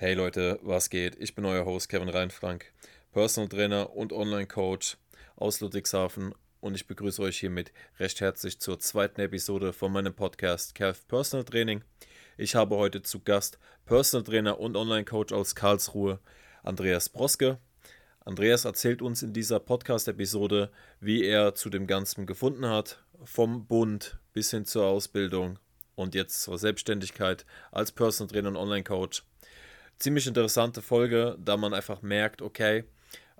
Hey Leute, was geht? Ich bin euer Host Kevin Reinfrank, Personal Trainer und Online Coach aus Ludwigshafen und ich begrüße euch hiermit recht herzlich zur zweiten Episode von meinem Podcast Kev Personal Training. Ich habe heute zu Gast Personal Trainer und Online Coach aus Karlsruhe, Andreas Broske. Andreas erzählt uns in dieser Podcast-Episode, wie er zu dem Ganzen gefunden hat, vom Bund bis hin zur Ausbildung und jetzt zur Selbstständigkeit als Personal Trainer und Online Coach ziemlich interessante Folge, da man einfach merkt, okay,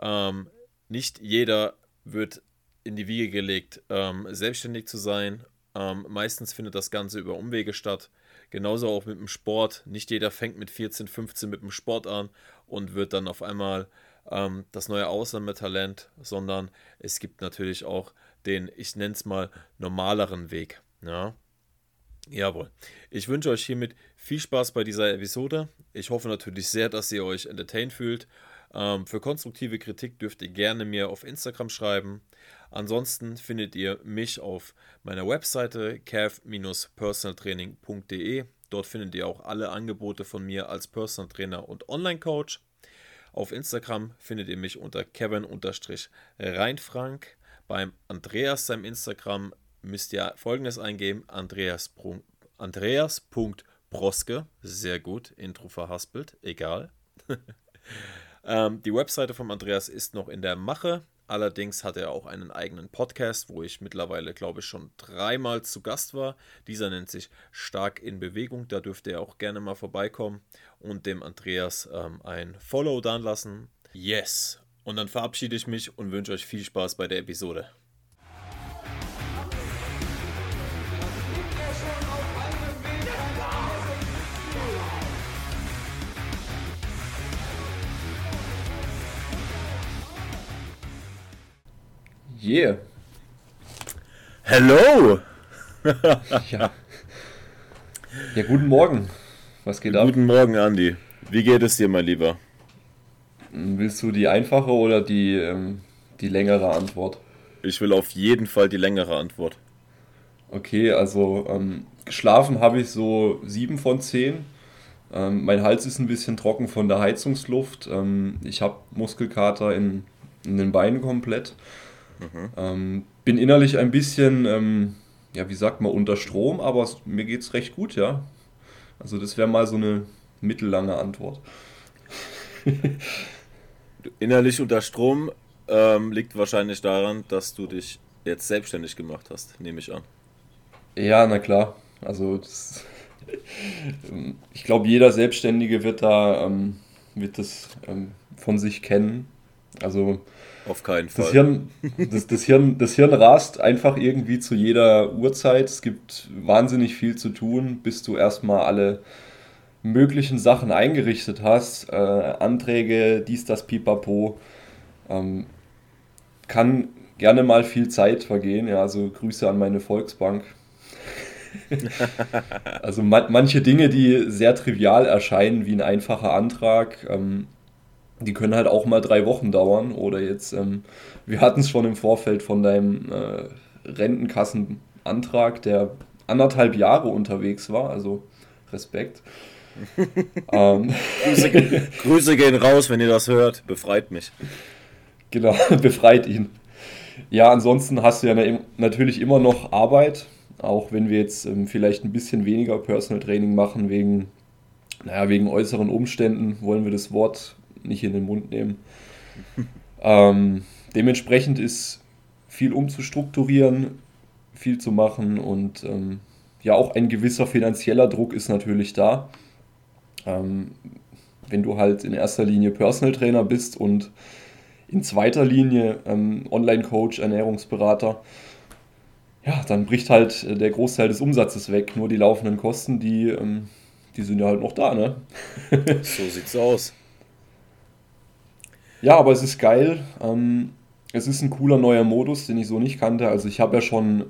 ähm, nicht jeder wird in die Wiege gelegt, ähm, selbstständig zu sein. Ähm, meistens findet das Ganze über Umwege statt. Genauso auch mit dem Sport. Nicht jeder fängt mit 14, 15 mit dem Sport an und wird dann auf einmal ähm, das neue Ausländertalent, sondern es gibt natürlich auch den, ich nenne es mal, normaleren Weg. Ja? Jawohl. Ich wünsche euch hiermit viel Spaß bei dieser Episode. Ich hoffe natürlich sehr, dass ihr euch entertained fühlt. Ähm, für konstruktive Kritik dürft ihr gerne mir auf Instagram schreiben. Ansonsten findet ihr mich auf meiner Webseite cav-personaltraining.de. Dort findet ihr auch alle Angebote von mir als Personal Trainer und Online Coach. Auf Instagram findet ihr mich unter kevin-reinfrank. Beim Andreas seinem Instagram müsst ihr folgendes eingeben: Andreas. Andreas.broske. Sehr gut, Intro verhaspelt, egal. ähm, die Webseite von Andreas ist noch in der Mache. Allerdings hat er auch einen eigenen Podcast, wo ich mittlerweile, glaube ich, schon dreimal zu Gast war. Dieser nennt sich Stark in Bewegung. Da dürft ihr auch gerne mal vorbeikommen und dem Andreas ähm, ein Follow dann lassen. Yes. Und dann verabschiede ich mich und wünsche euch viel Spaß bei der Episode. Yeah. Hello! ja. Ja, guten Morgen. Was geht ab? Guten Morgen, Andi. Wie geht es dir, mein Lieber? Willst du die einfache oder die, ähm, die längere Antwort? Ich will auf jeden Fall die längere Antwort. Okay, also ähm, geschlafen habe ich so 7 von 10. Ähm, mein Hals ist ein bisschen trocken von der Heizungsluft. Ähm, ich habe Muskelkater in, in den Beinen komplett. Mhm. Ähm, bin innerlich ein bisschen, ähm, ja, wie sagt man, unter Strom, aber mir geht es recht gut, ja. Also das wäre mal so eine mittellange Antwort. innerlich unter Strom ähm, liegt wahrscheinlich daran, dass du dich jetzt selbstständig gemacht hast, nehme ich an. Ja, na klar. Also das, ich glaube, jeder Selbstständige wird da ähm, wird das ähm, von sich kennen. Also auf keinen Fall. Das Hirn, das, das, Hirn, das Hirn rast einfach irgendwie zu jeder Uhrzeit. Es gibt wahnsinnig viel zu tun, bis du erstmal alle möglichen Sachen eingerichtet hast. Äh, Anträge, dies, das, pipapo. Ähm, kann gerne mal viel Zeit vergehen. Ja, also Grüße an meine Volksbank. also man, manche Dinge, die sehr trivial erscheinen, wie ein einfacher Antrag, ähm, die können halt auch mal drei Wochen dauern. Oder jetzt, ähm, wir hatten es schon im Vorfeld von deinem äh, Rentenkassenantrag, der anderthalb Jahre unterwegs war. Also Respekt. ähm. Grüße, Grüße gehen raus, wenn ihr das hört. Befreit mich. Genau, befreit ihn. Ja, ansonsten hast du ja natürlich immer noch Arbeit, auch wenn wir jetzt ähm, vielleicht ein bisschen weniger Personal Training machen wegen, naja, wegen äußeren Umständen, wollen wir das Wort nicht in den Mund nehmen. ähm, dementsprechend ist viel umzustrukturieren, viel zu machen und ähm, ja, auch ein gewisser finanzieller Druck ist natürlich da. Ähm, wenn du halt in erster Linie Personal Trainer bist und in zweiter Linie ähm, Online-Coach, Ernährungsberater, ja, dann bricht halt äh, der Großteil des Umsatzes weg. Nur die laufenden Kosten, die, ähm, die sind ja halt noch da, ne? so sieht's aus. Ja, aber es ist geil. Ähm, es ist ein cooler neuer Modus, den ich so nicht kannte. Also ich habe ja schon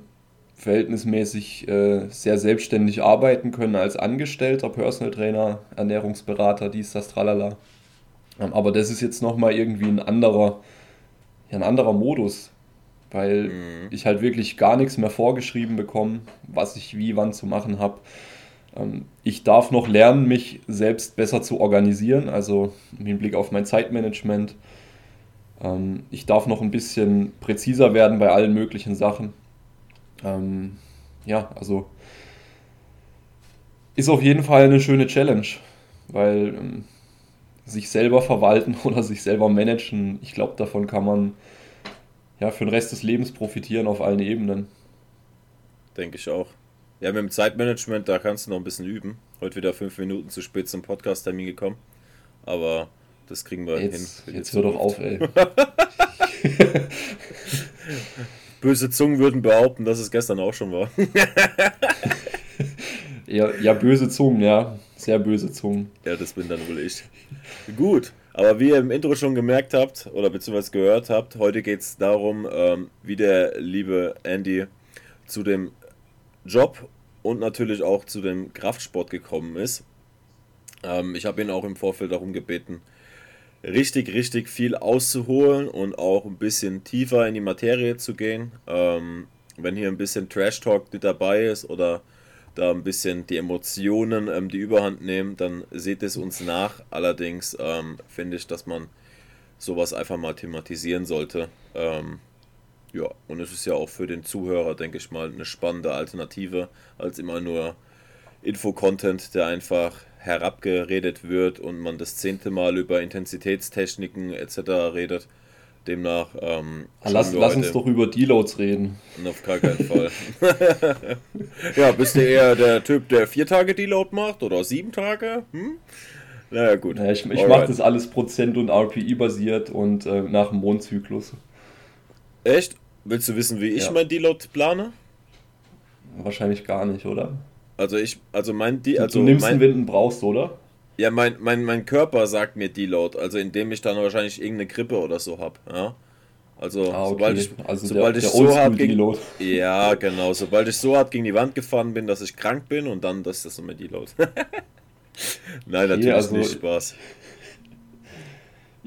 verhältnismäßig äh, sehr selbstständig arbeiten können als Angestellter, Personal Trainer, Ernährungsberater, dies, das, tralala. Ähm, aber das ist jetzt nochmal irgendwie ein anderer, ja, ein anderer Modus, weil mhm. ich halt wirklich gar nichts mehr vorgeschrieben bekomme, was ich wie wann zu machen habe. Ähm, ich darf noch lernen, mich selbst besser zu organisieren, also im Hinblick auf mein Zeitmanagement. Ähm, ich darf noch ein bisschen präziser werden bei allen möglichen Sachen. Ähm, ja, also ist auf jeden Fall eine schöne Challenge, weil sich selber verwalten oder sich selber managen, ich glaube, davon kann man ja für den Rest des Lebens profitieren auf allen Ebenen. Denke ich auch. Ja, mit dem Zeitmanagement, da kannst du noch ein bisschen üben. Heute wieder fünf Minuten zu spät zum Podcast-Termin gekommen. Aber das kriegen wir jetzt, hin. Jetzt hör doch auf, ey. Böse Zungen würden behaupten, dass es gestern auch schon war. ja, ja, böse Zungen, ja. Sehr böse Zungen. Ja, das bin dann wohl ich. Gut, aber wie ihr im Intro schon gemerkt habt oder beziehungsweise gehört habt, heute geht es darum, ähm, wie der liebe Andy zu dem Job und natürlich auch zu dem Kraftsport gekommen ist. Ähm, ich habe ihn auch im Vorfeld darum gebeten, richtig, richtig viel auszuholen und auch ein bisschen tiefer in die Materie zu gehen. Ähm, wenn hier ein bisschen Trash Talk mit dabei ist oder da ein bisschen die Emotionen ähm, die Überhand nehmen, dann seht es uns nach. Allerdings ähm, finde ich, dass man sowas einfach mal thematisieren sollte. Ähm, ja, und es ist ja auch für den Zuhörer, denke ich mal, eine spannende Alternative, als immer nur Info-Content, der einfach herabgeredet wird und man das zehnte Mal über Intensitätstechniken etc. redet. Demnach. Ähm, lass, lass uns doch über Deloads reden. Auf gar keinen Fall. ja, bist du eher der Typ, der vier Tage Deload macht oder sieben Tage? Hm? Naja, gut. Naja, ich ich mache das alles Prozent- und RPI-basiert und äh, nach dem Mondzyklus. Echt? Willst du wissen, wie ich ja. mein Deload plane? Wahrscheinlich gar nicht, oder? Also ich, also mein De also Du nimmst mein, den Winden brauchst, oder? Ja, mein, mein, mein Körper sagt mir Deload, also indem ich dann wahrscheinlich irgendeine Grippe oder so habe, ja. Also, ah, okay. sobald ich, also sobald der, ich der so hart gegen, Ja, genau. Sobald ich so hart gegen die Wand gefahren bin, dass ich krank bin und dann, das ist das immer Deload. Nein, natürlich also, nicht Spaß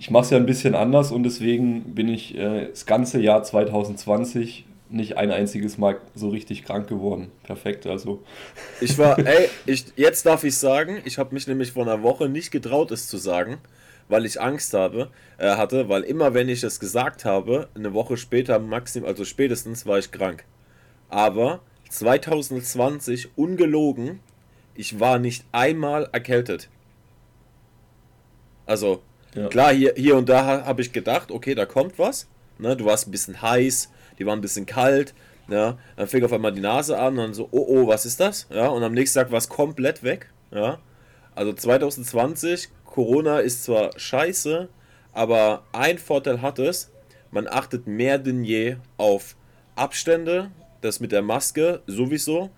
ich mache es ja ein bisschen anders und deswegen bin ich äh, das ganze Jahr 2020 nicht ein einziges Mal so richtig krank geworden. Perfekt, also. Ich war, ey, ich, jetzt darf ich sagen, ich habe mich nämlich vor einer Woche nicht getraut, es zu sagen, weil ich Angst habe, äh, hatte, weil immer wenn ich es gesagt habe, eine Woche später, maximal, also spätestens, war ich krank. Aber 2020, ungelogen, ich war nicht einmal erkältet. Also, ja. Klar, hier, hier und da habe ich gedacht, okay, da kommt was. Ne, du warst ein bisschen heiß, die waren ein bisschen kalt. Ja, dann fing auf einmal die Nase an und dann so, oh oh, was ist das? Ja, und am nächsten Tag war es komplett weg. Ja, also 2020, Corona ist zwar scheiße, aber ein Vorteil hat es, man achtet mehr denn je auf Abstände, das mit der Maske sowieso,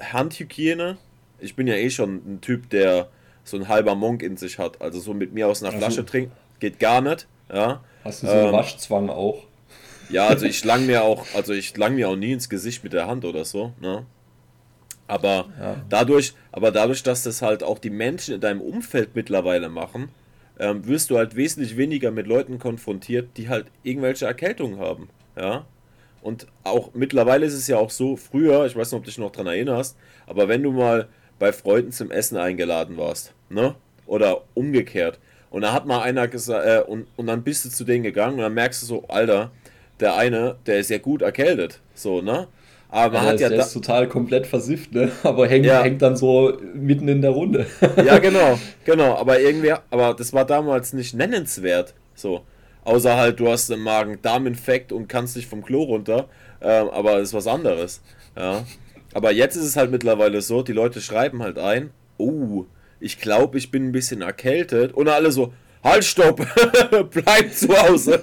Handhygiene. Ich bin ja eh schon ein Typ, der so ein halber Monk in sich hat. Also so mit mir aus einer also, Flasche trinken, geht gar nicht. Ja. Hast du so einen ähm, Waschzwang auch? Ja, also ich lang mir auch, also ich lang mir auch nie ins Gesicht mit der Hand oder so, ne? Aber ja. dadurch, aber dadurch, dass das halt auch die Menschen in deinem Umfeld mittlerweile machen, ähm, wirst du halt wesentlich weniger mit Leuten konfrontiert, die halt irgendwelche Erkältungen haben, ja. Und auch mittlerweile ist es ja auch so, früher, ich weiß nicht, ob du dich noch dran erinnerst, aber wenn du mal bei Freunden zum Essen eingeladen warst, ne? Oder umgekehrt. Und da hat mal einer gesagt, äh, und, und dann bist du zu denen gegangen und dann merkst du so, Alter, der eine, der ist ja gut erkältet, so, ne? Aber man ja, hat ja. Der ist total komplett versifft, ne? Aber hängt, ja. hängt dann so mitten in der Runde. ja, genau, genau. Aber irgendwie, aber das war damals nicht nennenswert, so. Außer halt, du hast einen Magen-Darm-Infekt und kannst nicht vom Klo runter. Ähm, aber das ist was anderes. Ja. Aber jetzt ist es halt mittlerweile so, die Leute schreiben halt ein, oh, ich glaube, ich bin ein bisschen erkältet. Und alle so, halt, stopp, bleib zu Hause.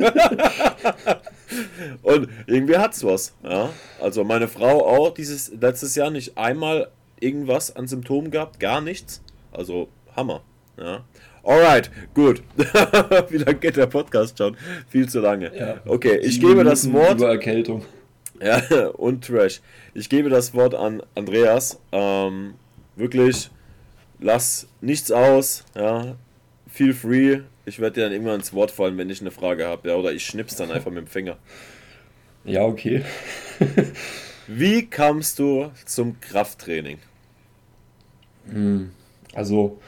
und irgendwie hat's was. Ja? Also meine Frau auch dieses letztes Jahr nicht einmal irgendwas an Symptomen gehabt, gar nichts. Also Hammer. Ja. Alright, gut. Wie lange geht der Podcast schon? Viel zu lange. Ja. Okay, ich gebe das Wort. Über Erkältung. Ja, und Trash. Ich gebe das Wort an Andreas. Ähm, wirklich, lass nichts aus. Ja, feel free. Ich werde dir dann immer ins Wort fallen, wenn ich eine Frage habe. Ja, oder ich schnips dann einfach mit dem Finger. Ja, okay. Wie kamst du zum Krafttraining? Hm, also,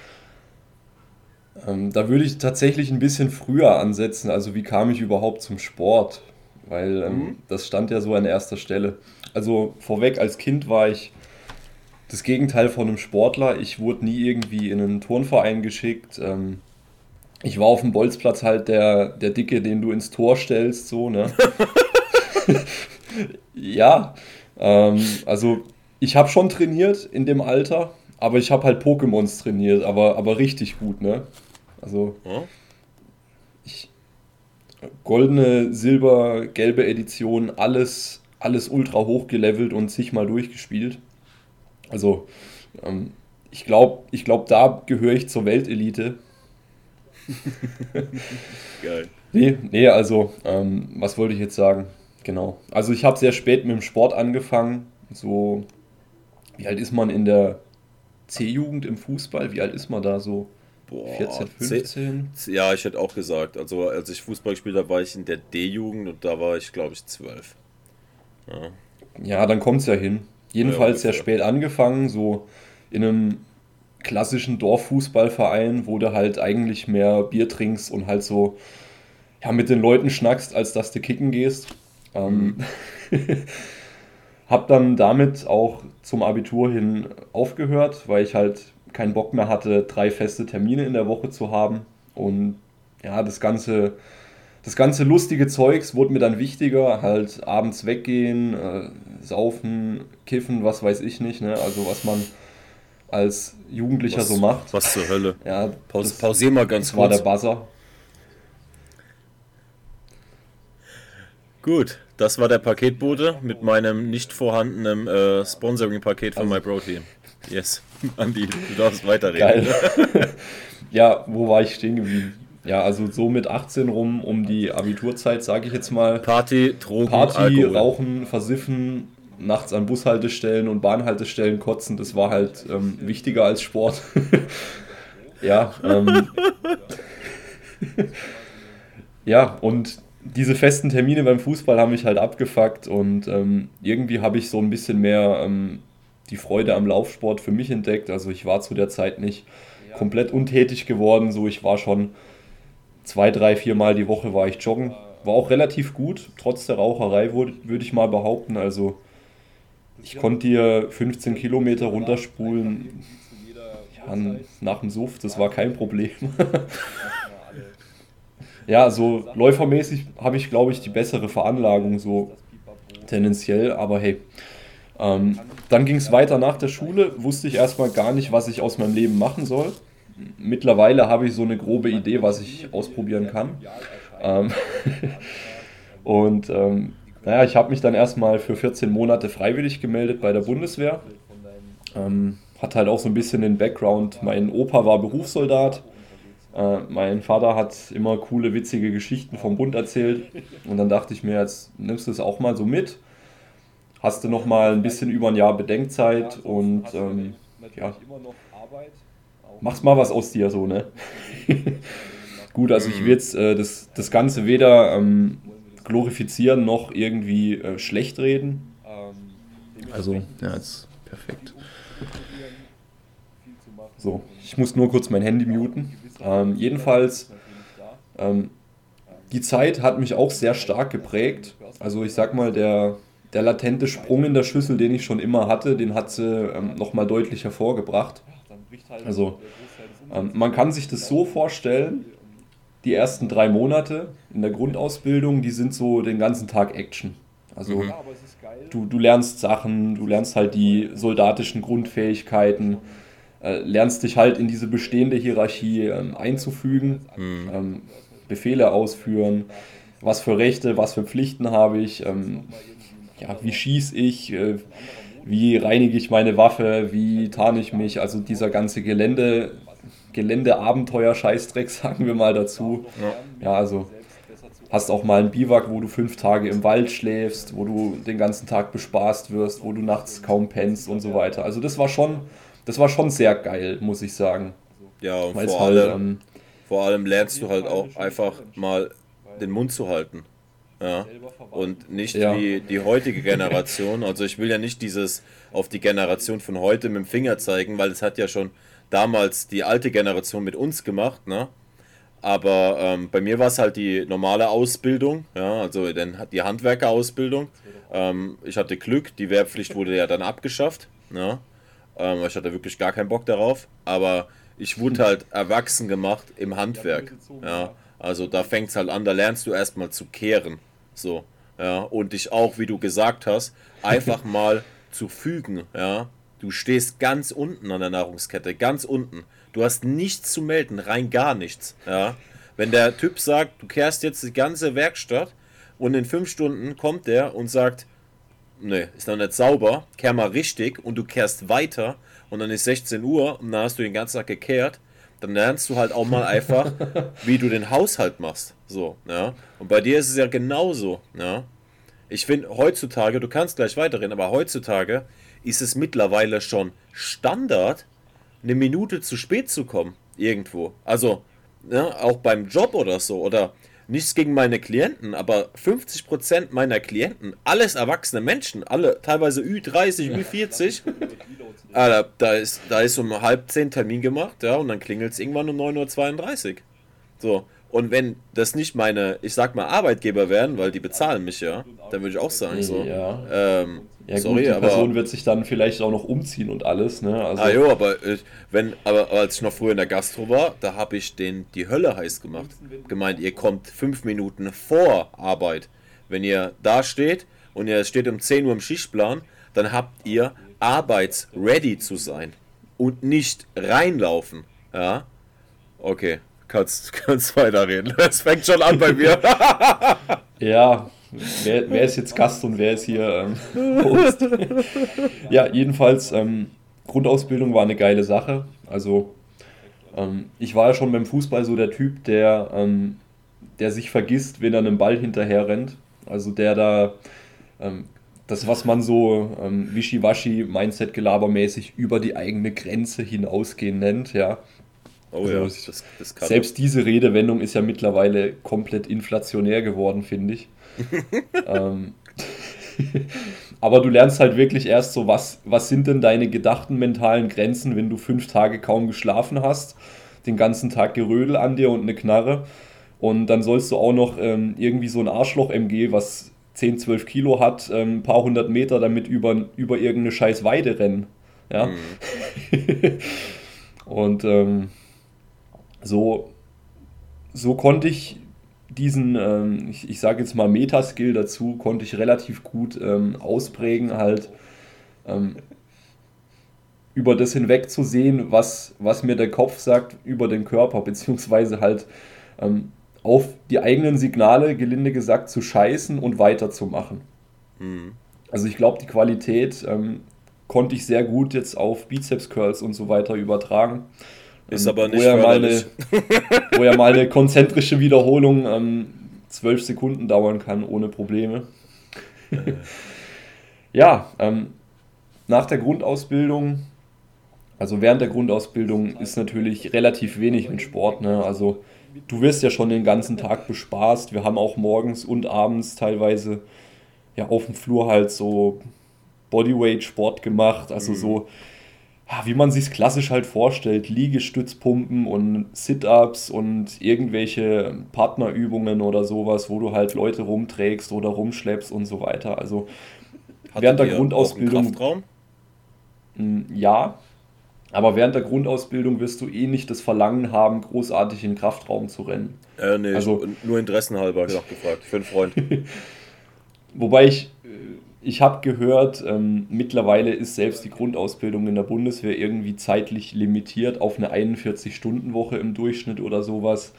ähm, da würde ich tatsächlich ein bisschen früher ansetzen. Also, wie kam ich überhaupt zum Sport? Weil ähm, mhm. das stand ja so an erster Stelle. Also, vorweg, als Kind war ich das Gegenteil von einem Sportler. Ich wurde nie irgendwie in einen Turnverein geschickt. Ähm, ich war auf dem Bolzplatz halt der, der Dicke, den du ins Tor stellst, so, ne? ja, ähm, also ich habe schon trainiert in dem Alter, aber ich habe halt Pokémons trainiert, aber, aber richtig gut, ne? Also ich, goldene, silber, gelbe Edition, alles, alles ultra hoch gelevelt und zigmal durchgespielt. Also ähm, ich glaube, ich glaub, da gehöre ich zur Weltelite. Geil. Nee, nee also, ähm, was wollte ich jetzt sagen? Genau. Also ich habe sehr spät mit dem Sport angefangen. So, wie alt ist man in der C-Jugend im Fußball? Wie alt ist man da so? Boah, 14, 15? Ja, ich hätte auch gesagt. Also als ich Fußball gespielt habe, war ich in der D-Jugend und da war ich, glaube ich, 12. Ja, ja dann kommt es ja hin. Jedenfalls ja, sehr spät angefangen, so in einem klassischen Dorffußballverein, wo du halt eigentlich mehr Bier trinkst und halt so ja, mit den Leuten schnackst, als dass du kicken gehst. Ähm, mhm. hab dann damit auch zum Abitur hin aufgehört, weil ich halt keinen Bock mehr hatte, drei feste Termine in der Woche zu haben. Und ja, das ganze, das ganze lustige Zeugs wurde mir dann wichtiger, halt abends weggehen, äh, saufen, kiffen, was weiß ich nicht, ne? Also was man als Jugendlicher was, so macht. Was zur Hölle. Ja, Paus, pausier mal ganz das kurz. war der Buzzer. Gut, das war der Paketbote mit meinem nicht vorhandenen äh, Sponsoring-Paket von also, MyProtein. Yes, Andi, du darfst weiterreden. Geil. ja, wo war ich stehen geblieben? Ja, also so mit 18 rum um die Abiturzeit, sage ich jetzt mal. Party, Drogen, Party, Alkohol. Rauchen, Versiffen, nachts an Bushaltestellen und Bahnhaltestellen kotzen, das war halt ähm, wichtiger als Sport. ja, ähm, ja, und diese festen Termine beim Fußball haben mich halt abgefuckt und ähm, irgendwie habe ich so ein bisschen mehr ähm, die Freude am Laufsport für mich entdeckt. Also ich war zu der Zeit nicht komplett untätig geworden, so ich war schon zwei, drei, vier Mal die Woche war ich joggen. War auch relativ gut, trotz der Raucherei würde ich mal behaupten. Also ich konnte dir 15 Kilometer runterspulen ja, nach dem Suff, das war kein Problem. ja, so läufermäßig habe ich, glaube ich, die bessere Veranlagung, so tendenziell, aber hey. Ähm, dann ging es weiter nach der Schule, wusste ich erstmal gar nicht, was ich aus meinem Leben machen soll. Mittlerweile habe ich so eine grobe Idee, was ich ausprobieren kann. Ähm und ähm, naja, ich habe mich dann erstmal für 14 Monate freiwillig gemeldet bei der Bundeswehr. Ähm, hat halt auch so ein bisschen den Background. Mein Opa war Berufssoldat. Äh, mein Vater hat immer coole, witzige Geschichten vom Bund erzählt. Und dann dachte ich mir, jetzt nimmst du es auch mal so mit. Hast du noch mal ein bisschen über ein Jahr Bedenkzeit und ähm, ja, machst mal was aus dir so, ne? Gut, also ich will jetzt äh, das, das Ganze weder ähm, glorifizieren noch irgendwie äh, schlecht reden. Also, ja, jetzt perfekt. So, ich muss nur kurz mein Handy muten. Ähm, jedenfalls, ähm, die Zeit hat mich auch sehr stark geprägt. Also ich sag mal, der, der latente Sprung in der Schüssel, den ich schon immer hatte, den hat sie ähm, nochmal deutlich hervorgebracht. Also ähm, man kann sich das so vorstellen, die ersten drei Monate in der Grundausbildung, die sind so den ganzen Tag Action. Also mhm. du, du lernst Sachen, du lernst halt die soldatischen Grundfähigkeiten, äh, lernst dich halt in diese bestehende Hierarchie ähm, einzufügen, mhm. ähm, Befehle ausführen, was für Rechte, was für Pflichten habe ich, ähm, ja, wie schieße ich, äh, wie reinige ich meine Waffe, wie tarne ich mich, also dieser ganze Gelände, Geländeabenteuer-Scheißdreck, sagen wir mal dazu. Ja. ja, also hast auch mal ein Biwak, wo du fünf Tage im Wald schläfst, wo du den ganzen Tag bespaßt wirst, wo du nachts kaum pennst und so weiter. Also das war schon, das war schon sehr geil, muss ich sagen. Ja, und vor, halt, allem, ähm, vor allem lernst du halt auch einfach mal den Mund zu halten. Ja. Und nicht ja. wie die heutige Generation. Also ich will ja nicht dieses auf die Generation von heute mit dem Finger zeigen, weil es hat ja schon damals die alte Generation mit uns gemacht, ne? Aber ähm, bei mir war es halt die normale Ausbildung, ja, also dann die Handwerkerausbildung. Ähm, ich hatte Glück, die Wehrpflicht wurde ja dann abgeschafft, ne? Ähm, ich hatte wirklich gar keinen Bock darauf, aber ich wurde halt erwachsen gemacht im Handwerk, ja. Also da fängt es halt an, da lernst du erstmal zu kehren, so, ja, und dich auch, wie du gesagt hast, einfach mal zu fügen, ja. Du stehst ganz unten an der Nahrungskette, ganz unten. Du hast nichts zu melden, rein gar nichts. Ja? Wenn der Typ sagt, du kehrst jetzt die ganze Werkstatt und in fünf Stunden kommt der und sagt, ne, ist noch nicht sauber, kehr mal richtig und du kehrst weiter und dann ist 16 Uhr und dann hast du den ganzen Tag gekehrt, dann lernst du halt auch mal einfach, wie du den Haushalt machst. So, ja. Und bei dir ist es ja genauso, ja. Ich finde heutzutage, du kannst gleich weiterreden, aber heutzutage ist es mittlerweile schon Standard, eine Minute zu spät zu kommen. Irgendwo. Also, ja, auch beim Job oder so. Oder nichts gegen meine Klienten, aber 50% meiner Klienten, alles erwachsene Menschen, alle teilweise Ü30, Ü40, Alter, da ist, da ist um halb zehn Termin gemacht, ja, und dann klingelt es irgendwann um 9.32 Uhr. So, und wenn das nicht meine, ich sag mal, Arbeitgeber wären, weil die bezahlen mich ja, dann würde ich auch sagen, so. Ja, ähm, ja sorry, gut, die aber, Person wird sich dann vielleicht auch noch umziehen und alles, ne? Also, ah jo, aber, ich, wenn, aber, aber als ich noch früher in der Gastro war, da habe ich den die Hölle heiß gemacht. Gemeint, ihr kommt fünf Minuten vor Arbeit. Wenn ihr da steht und ihr steht um 10 Uhr im Schichtplan, dann habt ihr arbeitsready zu sein und nicht reinlaufen. Ja? Okay kannst, kannst weiterreden. Es fängt schon an bei mir. ja, wer, wer, ist jetzt Gast und wer ist hier ähm, Host? ja, jedenfalls, ähm, Grundausbildung war eine geile Sache. Also, ähm, ich war ja schon beim Fußball so der Typ, der, ähm, der sich vergisst, wenn er einem Ball hinterher rennt. Also, der da ähm, das, was man so ähm, Wischiwaschi, Mindset-Gelabermäßig über die eigene Grenze hinausgehen nennt, ja. Oh also ja, das, das Selbst diese Redewendung ist ja mittlerweile komplett inflationär geworden, finde ich. ähm, aber du lernst halt wirklich erst so, was, was sind denn deine gedachten mentalen Grenzen, wenn du fünf Tage kaum geschlafen hast, den ganzen Tag Gerödel an dir und eine Knarre. Und dann sollst du auch noch ähm, irgendwie so ein Arschloch-MG, was 10, 12 Kilo hat, ähm, ein paar hundert Meter damit über, über irgendeine scheiß Weide rennen. Ja. Mhm. und ähm, so, so konnte ich diesen, ähm, ich, ich sage jetzt mal Metaskill dazu, konnte ich relativ gut ähm, ausprägen, halt ähm, über das hinweg zu sehen, was, was mir der Kopf sagt über den Körper, beziehungsweise halt ähm, auf die eigenen Signale, gelinde gesagt, zu scheißen und weiterzumachen. Mhm. Also ich glaube, die Qualität ähm, konnte ich sehr gut jetzt auf Bizeps Curls und so weiter übertragen. Ist ähm, aber nicht wo ja, mal eine, wo ja mal eine konzentrische Wiederholung ähm, zwölf Sekunden dauern kann, ohne Probleme. ja, ähm, nach der Grundausbildung, also während der Grundausbildung ist natürlich relativ wenig mit Sport. Ne? Also du wirst ja schon den ganzen Tag bespaßt. Wir haben auch morgens und abends teilweise ja auf dem Flur halt so Bodyweight-Sport gemacht. Also mhm. so wie man sich klassisch halt vorstellt, Liegestützpumpen und Sit-ups und irgendwelche Partnerübungen oder sowas, wo du halt Leute rumträgst oder rumschleppst und so weiter. Also Hattet während der Grundausbildung. Kraftraum? Hm, ja, aber während der Grundausbildung wirst du eh nicht das Verlangen haben, großartig in den Kraftraum zu rennen. Äh, nee, also, nur interessenhalber gefragt, für einen Freund. Wobei ich ich habe gehört, ähm, mittlerweile ist selbst die Grundausbildung in der Bundeswehr irgendwie zeitlich limitiert auf eine 41-Stunden-Woche im Durchschnitt oder sowas.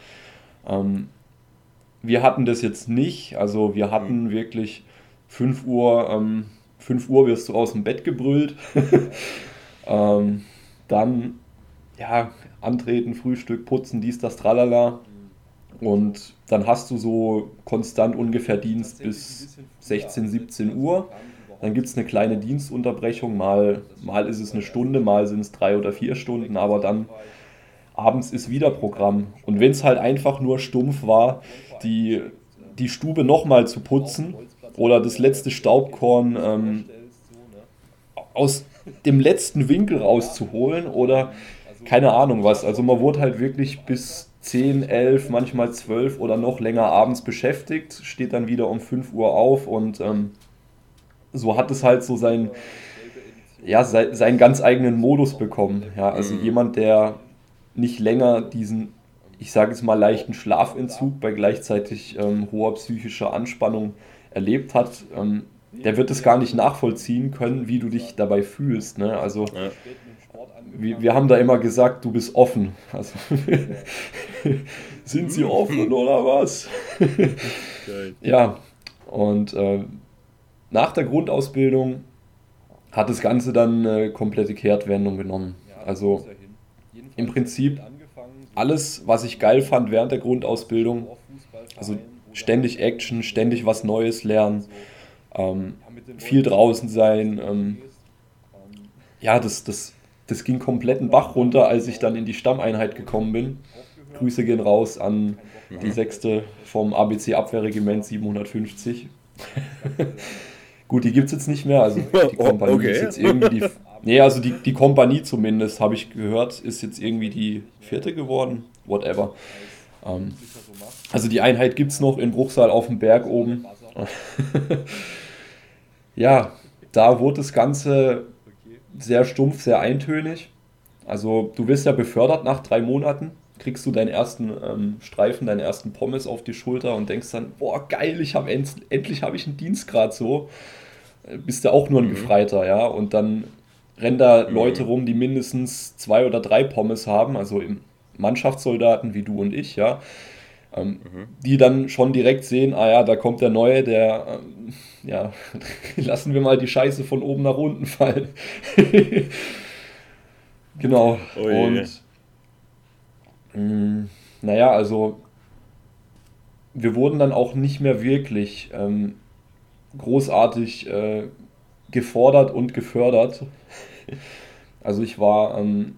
Ähm, wir hatten das jetzt nicht. Also wir hatten mhm. wirklich 5 Uhr, ähm, 5 Uhr wirst du aus dem Bett gebrüllt. ähm, dann, ja, antreten, Frühstück, putzen, dies, das, tralala. Und dann hast du so konstant ungefähr Dienst bis 16, 17 Uhr. Dann gibt es eine kleine Dienstunterbrechung. Mal, mal ist es eine Stunde, mal sind es drei oder vier Stunden, aber dann abends ist wieder Programm. Und wenn es halt einfach nur stumpf war, die die Stube nochmal zu putzen oder das letzte Staubkorn ähm, aus dem letzten Winkel rauszuholen oder keine Ahnung was. Also man wurde halt wirklich bis 10, 11, manchmal 12 oder noch länger abends beschäftigt, steht dann wieder um 5 Uhr auf und ähm, so hat es halt so sein, ja, sein, seinen ganz eigenen Modus bekommen. Ja, also mhm. jemand, der nicht länger diesen, ich sage es mal, leichten Schlafentzug bei gleichzeitig ähm, hoher psychischer Anspannung erlebt hat, ähm, der wird es gar nicht nachvollziehen können, wie du dich dabei fühlst. Ne? Also ja. Wir, wir haben da immer gesagt, du bist offen. Also, sind sie offen oder was? ja, und äh, nach der Grundausbildung hat das Ganze dann eine komplette Kehrtwendung genommen. Also im Prinzip alles, was ich geil fand während der Grundausbildung, also ständig Action, ständig was Neues lernen, ähm, viel draußen sein. Ähm, ja, das, das, das ging komplett einen Bach runter, als ich dann in die Stammeinheit gekommen bin. Grüße gehen raus an die sechste vom ABC Abwehrregiment 750. Gut, die gibt es jetzt nicht mehr. Also die Kompanie okay. ist jetzt irgendwie die. Nee, also die, die Kompanie zumindest, habe ich gehört, ist jetzt irgendwie die vierte geworden. Whatever. Ähm, also die Einheit gibt es noch in Bruchsal auf dem Berg oben. ja, da wurde das Ganze sehr stumpf, sehr eintönig. Also du wirst ja befördert nach drei Monaten, kriegst du deinen ersten ähm, Streifen, deinen ersten Pommes auf die Schulter und denkst dann, boah geil, ich habe end endlich habe ich einen Dienstgrad so bist du auch nur ein mhm. Gefreiter, ja. Und dann rennen da mhm. Leute rum, die mindestens zwei oder drei Pommes haben, also Mannschaftssoldaten wie du und ich, ja. Ähm, mhm. Die dann schon direkt sehen, ah ja, da kommt der Neue, der, ähm, ja, lassen wir mal die Scheiße von oben nach unten fallen. genau. Oh und mh, mm, naja, also wir wurden dann auch nicht mehr wirklich ähm, großartig äh, gefordert und gefördert. Also ich war, ähm,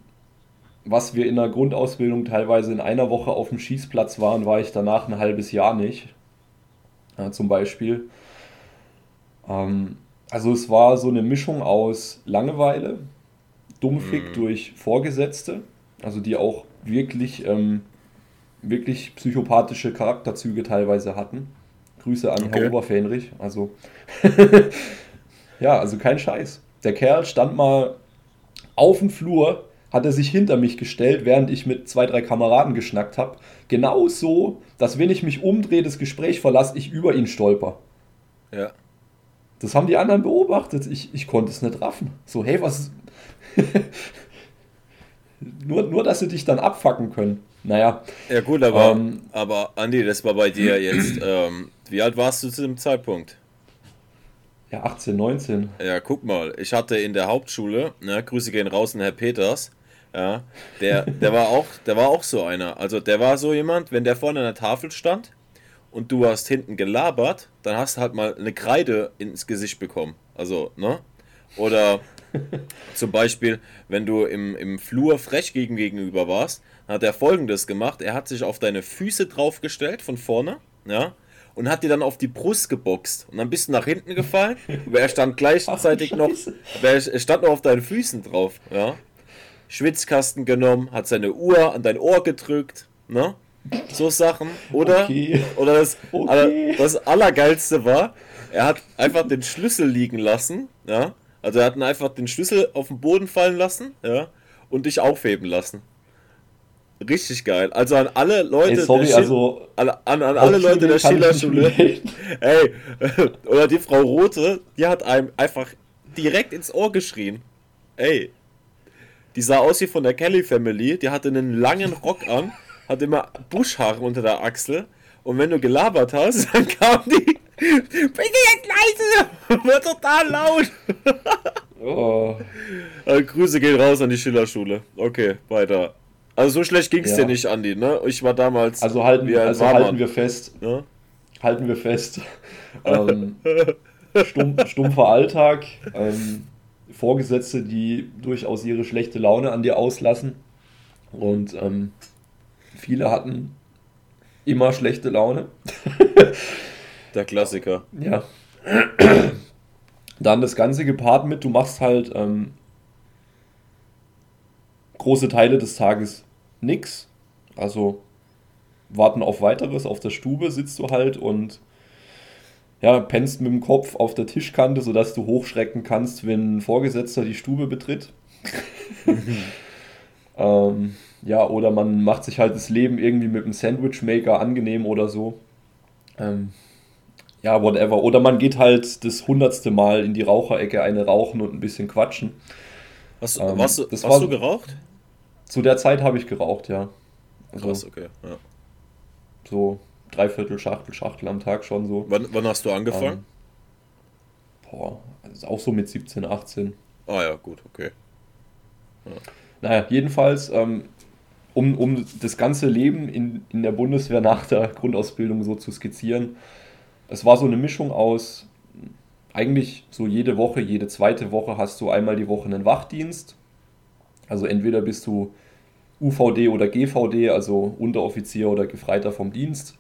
was wir in der Grundausbildung teilweise in einer Woche auf dem Schießplatz waren, war ich danach ein halbes Jahr nicht. Ja, zum Beispiel. Ähm, also es war so eine Mischung aus Langeweile, Dummfick mhm. durch Vorgesetzte, also die auch wirklich, ähm, wirklich psychopathische Charakterzüge teilweise hatten. Grüße an okay. Herr Oberfähnrich. Also, ja, also kein Scheiß. Der Kerl stand mal auf dem Flur, hat er sich hinter mich gestellt, während ich mit zwei, drei Kameraden geschnackt habe. Genau so, dass wenn ich mich umdrehe, das Gespräch verlasse, ich über ihn stolper. Ja. Das haben die anderen beobachtet. Ich, ich konnte es nicht raffen. So, hey, was. nur, nur, dass sie dich dann abfacken können. Naja. Ja, gut, aber, ähm, aber Andi, das war bei dir jetzt. Ähm, wie alt warst du zu dem Zeitpunkt? Ja, 18, 19. Ja, guck mal, ich hatte in der Hauptschule, ne, Grüße gehen raus an Herr Peters, ja, der, der, war auch, der war auch so einer. Also der war so jemand, wenn der vorne an der Tafel stand und du hast hinten gelabert, dann hast du halt mal eine Kreide ins Gesicht bekommen. Also, ne? Oder zum Beispiel, wenn du im, im Flur frech gegen gegenüber warst, dann hat er folgendes gemacht. Er hat sich auf deine Füße draufgestellt von vorne, ja, und hat dir dann auf die Brust geboxt. Und dann bist du nach hinten gefallen, aber er stand gleichzeitig Ach, noch, er stand noch auf deinen Füßen drauf, ja. Schwitzkasten genommen, hat seine Uhr an dein Ohr gedrückt, ne? So Sachen. Oder, okay. oder das, okay. das Allergeilste war, er hat einfach den Schlüssel liegen lassen, ja. Also er hat einfach den Schlüssel auf den Boden fallen lassen, ja, und dich aufheben lassen. Richtig geil. Also an alle Leute Ey, sorry, der also, an, an, an alle Leute der Schillerschule. Ey, oder die Frau Rote, die hat einem einfach direkt ins Ohr geschrien. Ey. Die sah aus wie von der Kelly Family, die hatte einen langen Rock an, hat immer Buschhaare unter der Achsel und wenn du gelabert hast, dann kam die Bitte jetzt leise! Wird total laut! oh. Also, Grüße gehen raus an die Schillerschule. Okay, weiter. Also so schlecht ging es ja. dir nicht, Andi, ne? Ich war damals. Also halten, also halten wir fest. Ja? Halten wir fest. ähm, stumpf, stumpfer Alltag. Ähm, Vorgesetzte, die durchaus ihre schlechte Laune an dir auslassen. Und ähm, viele hatten immer schlechte Laune. Der Klassiker. Ja. Dann das Ganze gepaart mit, du machst halt ähm, große Teile des Tages nix. Also warten auf weiteres. Auf der Stube sitzt du halt und ja, pennst mit dem Kopf auf der Tischkante, sodass du hochschrecken kannst, wenn ein Vorgesetzter die Stube betritt. ähm, ja, oder man macht sich halt das Leben irgendwie mit einem Sandwichmaker angenehm oder so. Ähm, ja, whatever. Oder man geht halt das hundertste Mal in die Raucherecke eine rauchen und ein bisschen quatschen. Hast, ähm, warst du, hast war, du geraucht? Zu der Zeit habe ich geraucht, ja. Also, Krass, okay. Ja. So dreiviertel Schachtel, Schachtel am Tag schon so. Wann, wann hast du angefangen? Ähm, boah, also auch so mit 17, 18. Ah ja, gut, okay. Ja. Naja, jedenfalls, ähm, um, um das ganze Leben in, in der Bundeswehr nach der Grundausbildung so zu skizzieren, es war so eine Mischung aus, eigentlich so jede Woche, jede zweite Woche hast du einmal die Woche einen Wachdienst. Also entweder bist du UVD oder GVD, also Unteroffizier oder Gefreiter vom Dienst.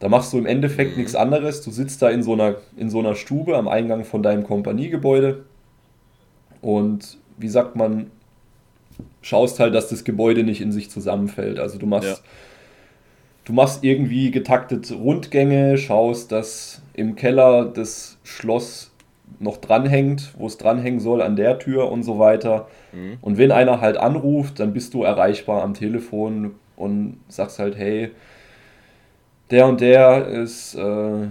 Da machst du im Endeffekt nichts anderes. Du sitzt da in so einer, in so einer Stube am Eingang von deinem Kompaniegebäude und wie sagt man, schaust halt, dass das Gebäude nicht in sich zusammenfällt. Also du machst, ja. du machst irgendwie getaktet Rundgänge, schaust, dass im Keller das Schloss noch dranhängt, wo es dranhängen soll an der Tür und so weiter. Mhm. Und wenn einer halt anruft, dann bist du erreichbar am Telefon und sagst halt, hey, der und der ist, äh,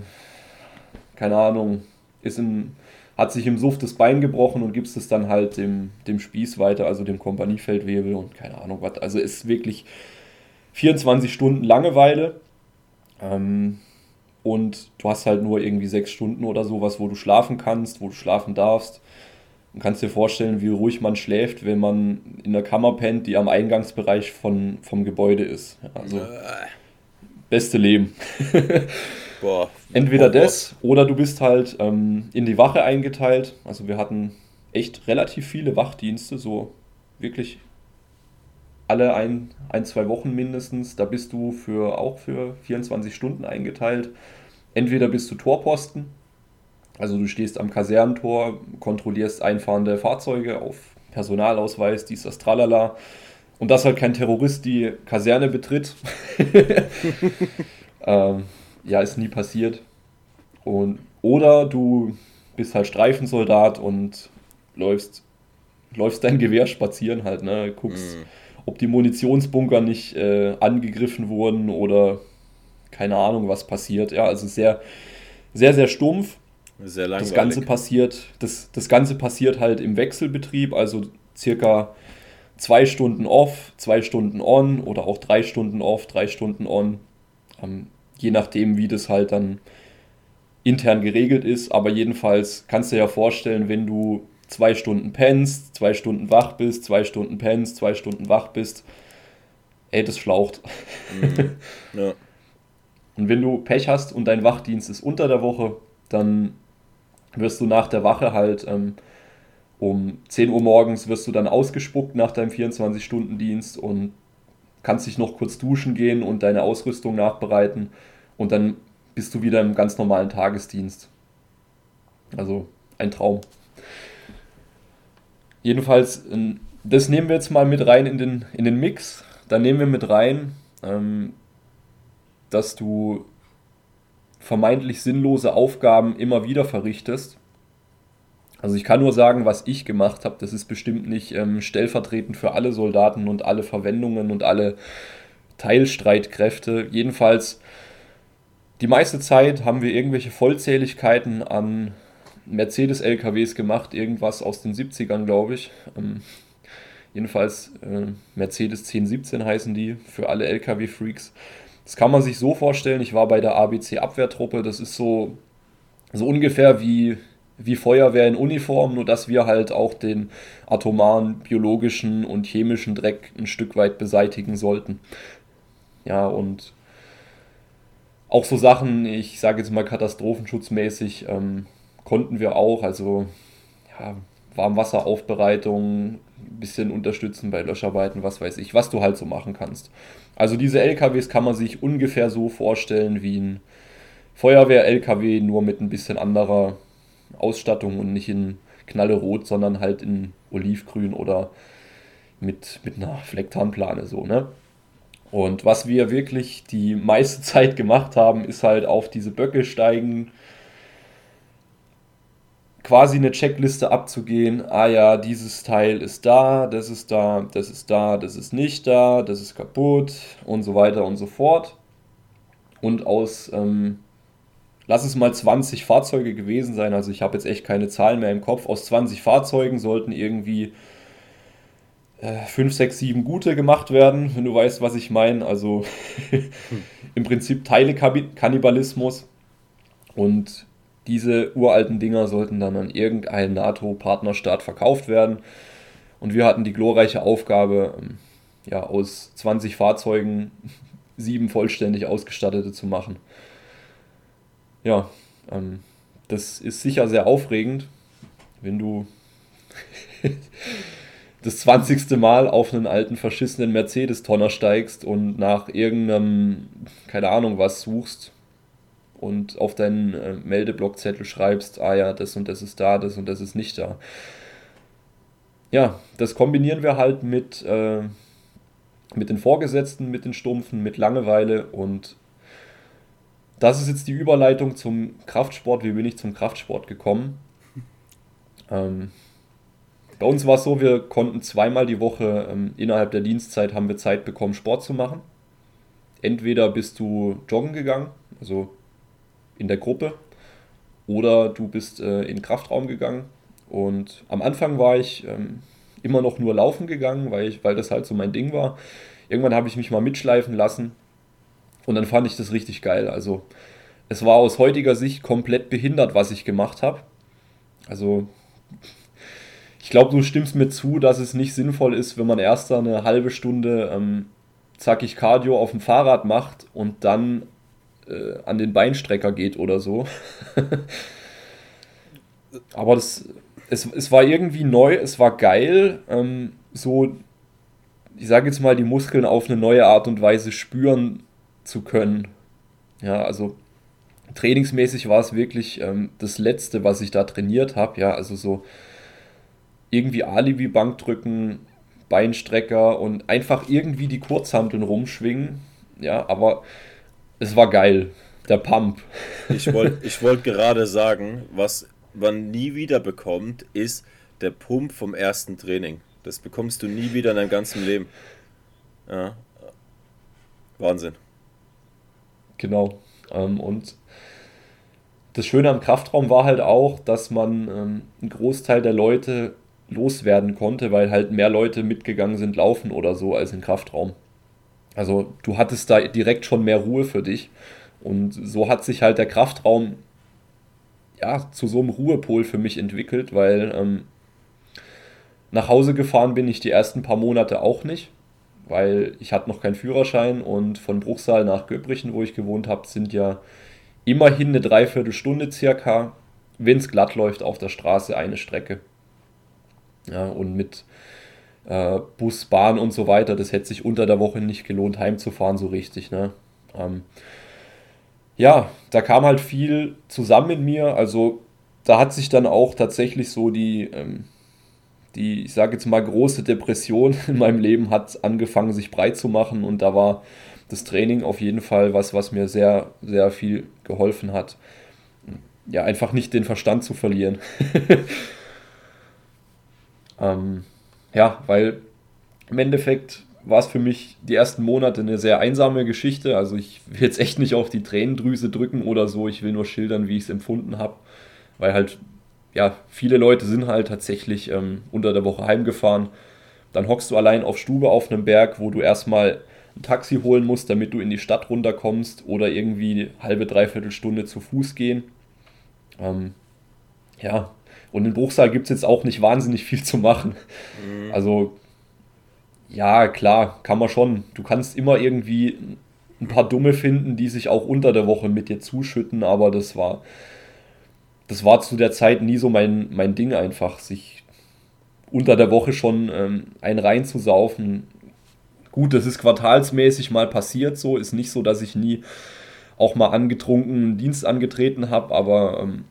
keine Ahnung, ist im, hat sich im Suff das Bein gebrochen und gibst es dann halt dem, dem Spieß weiter, also dem Kompaniefeldwebel und keine Ahnung was. Also ist wirklich 24 Stunden Langeweile. Ähm, und du hast halt nur irgendwie sechs Stunden oder sowas, wo du schlafen kannst, wo du schlafen darfst. Du kannst dir vorstellen, wie ruhig man schläft, wenn man in der Kammer pennt, die am Eingangsbereich von, vom Gebäude ist. Also äh. Beste Leben. Boah. Entweder boah, das oder du bist halt ähm, in die Wache eingeteilt. Also wir hatten echt relativ viele Wachdienste, so wirklich alle ein, ein, zwei Wochen mindestens. Da bist du für auch für 24 Stunden eingeteilt. Entweder bist du Torposten, also du stehst am Kasernentor, kontrollierst einfahrende Fahrzeuge auf Personalausweis, dies, das, tralala. Und dass halt kein Terrorist die Kaserne betritt. ähm, ja, ist nie passiert. Und, oder du bist halt Streifensoldat und läufst, läufst dein Gewehr spazieren halt, ne? Guckst, mm. ob die Munitionsbunker nicht äh, angegriffen wurden oder keine Ahnung, was passiert. Ja, also sehr, sehr, sehr stumpf. Sehr langweilig. Das Ganze passiert, das, das Ganze passiert halt im Wechselbetrieb, also circa zwei Stunden off, zwei Stunden on oder auch drei Stunden off, drei Stunden on. Ähm, je nachdem, wie das halt dann intern geregelt ist. Aber jedenfalls kannst du dir ja vorstellen, wenn du zwei Stunden pennst, zwei Stunden wach bist, zwei Stunden pennst, zwei Stunden wach bist, ey, das schlaucht. Mhm. Ja. Und wenn du Pech hast und dein Wachdienst ist unter der Woche, dann wirst du nach der Wache halt ähm, um 10 Uhr morgens wirst du dann ausgespuckt nach deinem 24-Stunden-Dienst und kannst dich noch kurz duschen gehen und deine Ausrüstung nachbereiten und dann bist du wieder im ganz normalen Tagesdienst. Also ein Traum. Jedenfalls, ähm, das nehmen wir jetzt mal mit rein in den, in den Mix. Dann nehmen wir mit rein, ähm, dass du vermeintlich sinnlose Aufgaben immer wieder verrichtest. Also ich kann nur sagen, was ich gemacht habe. Das ist bestimmt nicht ähm, stellvertretend für alle Soldaten und alle Verwendungen und alle Teilstreitkräfte. Jedenfalls, die meiste Zeit haben wir irgendwelche Vollzähligkeiten an Mercedes-LKWs gemacht, irgendwas aus den 70ern, glaube ich. Ähm, jedenfalls äh, Mercedes 1017 heißen die für alle LKW-Freaks. Das kann man sich so vorstellen, ich war bei der ABC-Abwehrtruppe, das ist so, so ungefähr wie, wie Feuerwehr in Uniform, nur dass wir halt auch den atomaren, biologischen und chemischen Dreck ein Stück weit beseitigen sollten. Ja, und auch so Sachen, ich sage jetzt mal katastrophenschutzmäßig, ähm, konnten wir auch, also ja, Warmwasseraufbereitung, ein bisschen unterstützen bei Löscharbeiten, was weiß ich, was du halt so machen kannst. Also diese LKWs kann man sich ungefähr so vorstellen wie ein Feuerwehr-LKW, nur mit ein bisschen anderer Ausstattung und nicht in knallerot, sondern halt in olivgrün oder mit, mit einer Flecktarnplane so, ne? Und was wir wirklich die meiste Zeit gemacht haben, ist halt auf diese Böcke steigen, quasi eine Checkliste abzugehen. Ah ja, dieses Teil ist da, das ist da, das ist da, das ist nicht da, das ist kaputt und so weiter und so fort. Und aus, ähm, lass es mal 20 Fahrzeuge gewesen sein, also ich habe jetzt echt keine Zahlen mehr im Kopf. Aus 20 Fahrzeugen sollten irgendwie 5, 6, 7 gute gemacht werden, wenn du weißt, was ich meine. Also im Prinzip Teile-Kannibalismus. Und diese uralten Dinger sollten dann an irgendeinen NATO-Partnerstaat verkauft werden. Und wir hatten die glorreiche Aufgabe, ähm, ja, aus 20 Fahrzeugen sieben vollständig ausgestattete zu machen. Ja, ähm, das ist sicher sehr aufregend, wenn du das 20. Mal auf einen alten verschissenen Mercedes-Tonner steigst und nach irgendeinem, keine Ahnung was, suchst und auf deinen äh, Meldeblockzettel schreibst, ah ja, das und das ist da, das und das ist nicht da. Ja, das kombinieren wir halt mit, äh, mit den Vorgesetzten, mit den Stumpfen, mit Langeweile und das ist jetzt die Überleitung zum Kraftsport. Wie bin ich zum Kraftsport gekommen? Ähm, bei uns war es so, wir konnten zweimal die Woche ähm, innerhalb der Dienstzeit haben wir Zeit bekommen, Sport zu machen. Entweder bist du joggen gegangen, also in der Gruppe, oder du bist äh, in den Kraftraum gegangen. Und am Anfang war ich ähm, immer noch nur laufen gegangen, weil, ich, weil das halt so mein Ding war. Irgendwann habe ich mich mal mitschleifen lassen und dann fand ich das richtig geil. Also es war aus heutiger Sicht komplett behindert, was ich gemacht habe. Also ich glaube, du stimmst mir zu, dass es nicht sinnvoll ist, wenn man erst eine halbe Stunde ähm, zackig Cardio auf dem Fahrrad macht und dann äh, an den Beinstrecker geht oder so. Aber das, es, es war irgendwie neu, es war geil, ähm, so, ich sage jetzt mal, die Muskeln auf eine neue Art und Weise spüren zu können. Ja, also trainingsmäßig war es wirklich ähm, das Letzte, was ich da trainiert habe. Ja, also so irgendwie Alibi-Bank drücken, Beinstrecker und einfach irgendwie die Kurzhanteln rumschwingen. Ja, aber es war geil. Der Pump. Ich wollte ich wollt gerade sagen, was man nie wieder bekommt, ist der Pump vom ersten Training. Das bekommst du nie wieder in deinem ganzen Leben. Ja. Wahnsinn. Genau. Ähm, und das Schöne am Kraftraum war halt auch, dass man ähm, einen Großteil der Leute loswerden konnte, weil halt mehr Leute mitgegangen sind laufen oder so als im Kraftraum. Also du hattest da direkt schon mehr Ruhe für dich und so hat sich halt der Kraftraum ja zu so einem Ruhepol für mich entwickelt, weil ähm, nach Hause gefahren bin ich die ersten paar Monate auch nicht, weil ich hatte noch keinen Führerschein und von Bruchsal nach Göbrichen, wo ich gewohnt habe, sind ja immerhin eine Dreiviertelstunde circa, wenn es glatt läuft auf der Straße, eine Strecke. Ja, und mit äh, Bus, Bahn und so weiter, das hätte sich unter der Woche nicht gelohnt, heimzufahren so richtig. Ne? Ähm, ja, da kam halt viel zusammen in mir. Also da hat sich dann auch tatsächlich so die, ähm, die ich sage jetzt mal, große Depression in meinem Leben hat angefangen, sich breit zu machen. Und da war das Training auf jeden Fall was, was mir sehr, sehr viel geholfen hat. Ja, einfach nicht den Verstand zu verlieren. Ähm, ja, weil im Endeffekt war es für mich die ersten Monate eine sehr einsame Geschichte. Also ich will jetzt echt nicht auf die Tränendrüse drücken oder so. Ich will nur schildern, wie ich es empfunden habe. Weil halt, ja, viele Leute sind halt tatsächlich ähm, unter der Woche heimgefahren. Dann hockst du allein auf Stube auf einem Berg, wo du erstmal ein Taxi holen musst, damit du in die Stadt runterkommst oder irgendwie halbe, dreiviertel Stunde zu Fuß gehen. Ähm, ja, und in Bruchsal gibt es jetzt auch nicht wahnsinnig viel zu machen. Mhm. Also, ja, klar, kann man schon. Du kannst immer irgendwie ein paar Dumme finden, die sich auch unter der Woche mit dir zuschütten, aber das war, das war zu der Zeit nie so mein, mein Ding einfach, sich unter der Woche schon ähm, einen reinzusaufen. Gut, das ist quartalsmäßig mal passiert so. Ist nicht so, dass ich nie auch mal angetrunken einen Dienst angetreten habe, aber ähm,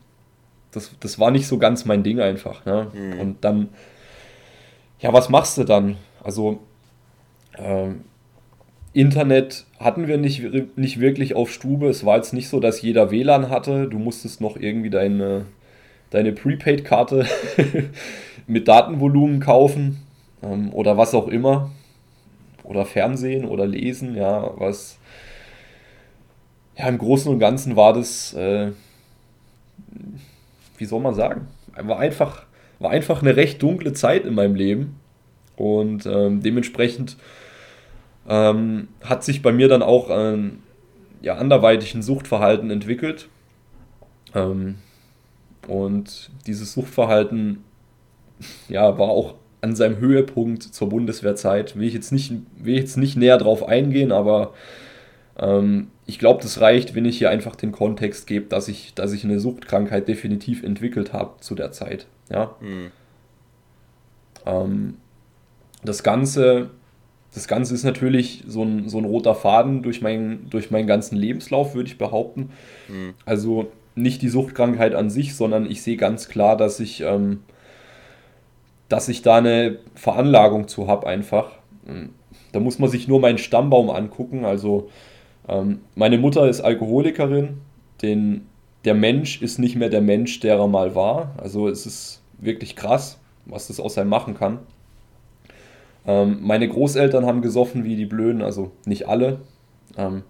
das, das war nicht so ganz mein Ding einfach. Ne? Mhm. Und dann, ja, was machst du dann? Also, ähm, Internet hatten wir nicht, nicht wirklich auf Stube. Es war jetzt nicht so, dass jeder WLAN hatte. Du musstest noch irgendwie deine, deine Prepaid-Karte mit Datenvolumen kaufen ähm, oder was auch immer. Oder Fernsehen oder lesen, ja, was. Ja, im Großen und Ganzen war das, äh, wie soll man sagen, war einfach, war einfach eine recht dunkle Zeit in meinem Leben. Und ähm, dementsprechend ähm, hat sich bei mir dann auch ein ja, anderweitig ein Suchtverhalten entwickelt. Ähm, und dieses Suchtverhalten ja, war auch an seinem Höhepunkt zur Bundeswehrzeit. Will ich jetzt nicht, will ich jetzt nicht näher drauf eingehen, aber ähm, ich glaube, das reicht, wenn ich hier einfach den Kontext gebe, dass ich, dass ich eine Suchtkrankheit definitiv entwickelt habe zu der Zeit. Ja? Mhm. Ähm, das Ganze das Ganze ist natürlich so ein, so ein roter Faden durch, mein, durch meinen ganzen Lebenslauf, würde ich behaupten. Mhm. Also nicht die Suchtkrankheit an sich, sondern ich sehe ganz klar, dass ich, ähm, dass ich da eine Veranlagung zu habe einfach. Hm, da muss man sich nur meinen Stammbaum angucken. Also ähm, meine Mutter ist Alkoholikerin, den, der Mensch ist nicht mehr der Mensch, der er mal war. Also es ist wirklich krass, was das aus einem machen kann. Ähm, meine Großeltern haben gesoffen wie die Blöden, also nicht alle. Ähm,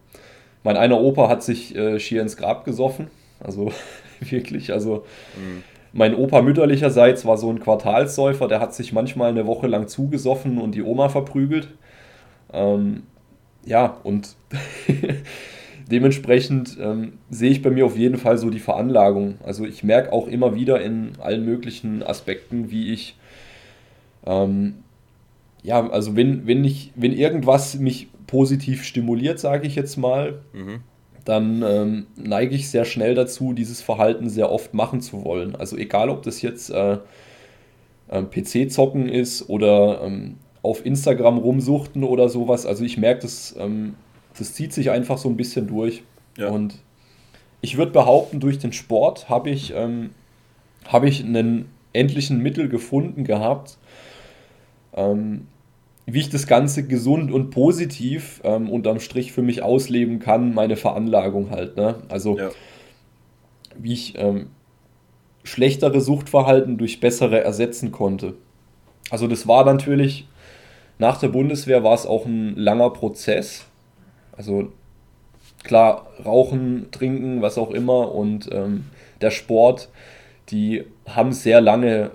mein einer Opa hat sich äh, schier ins Grab gesoffen, also wirklich. Also mhm. mein Opa mütterlicherseits war so ein Quartalssäufer, der hat sich manchmal eine Woche lang zugesoffen und die Oma verprügelt. Ähm, ja, und dementsprechend ähm, sehe ich bei mir auf jeden Fall so die Veranlagung. Also ich merke auch immer wieder in allen möglichen Aspekten, wie ich ähm, ja, also wenn, wenn, ich, wenn irgendwas mich positiv stimuliert, sage ich jetzt mal, mhm. dann ähm, neige ich sehr schnell dazu, dieses Verhalten sehr oft machen zu wollen. Also egal, ob das jetzt äh, PC-Zocken ist oder ähm, auf Instagram rumsuchten oder sowas. Also ich merke, das, ähm, das zieht sich einfach so ein bisschen durch. Ja. Und ich würde behaupten, durch den Sport habe ich, ähm, hab ich einen endlichen Mittel gefunden gehabt, ähm, wie ich das Ganze gesund und positiv ähm, unterm Strich für mich ausleben kann, meine Veranlagung halt. Ne? Also ja. wie ich ähm, schlechtere Suchtverhalten durch bessere ersetzen konnte. Also das war natürlich, nach der Bundeswehr war es auch ein langer Prozess. Also klar, Rauchen, Trinken, was auch immer und ähm, der Sport, die haben sehr lange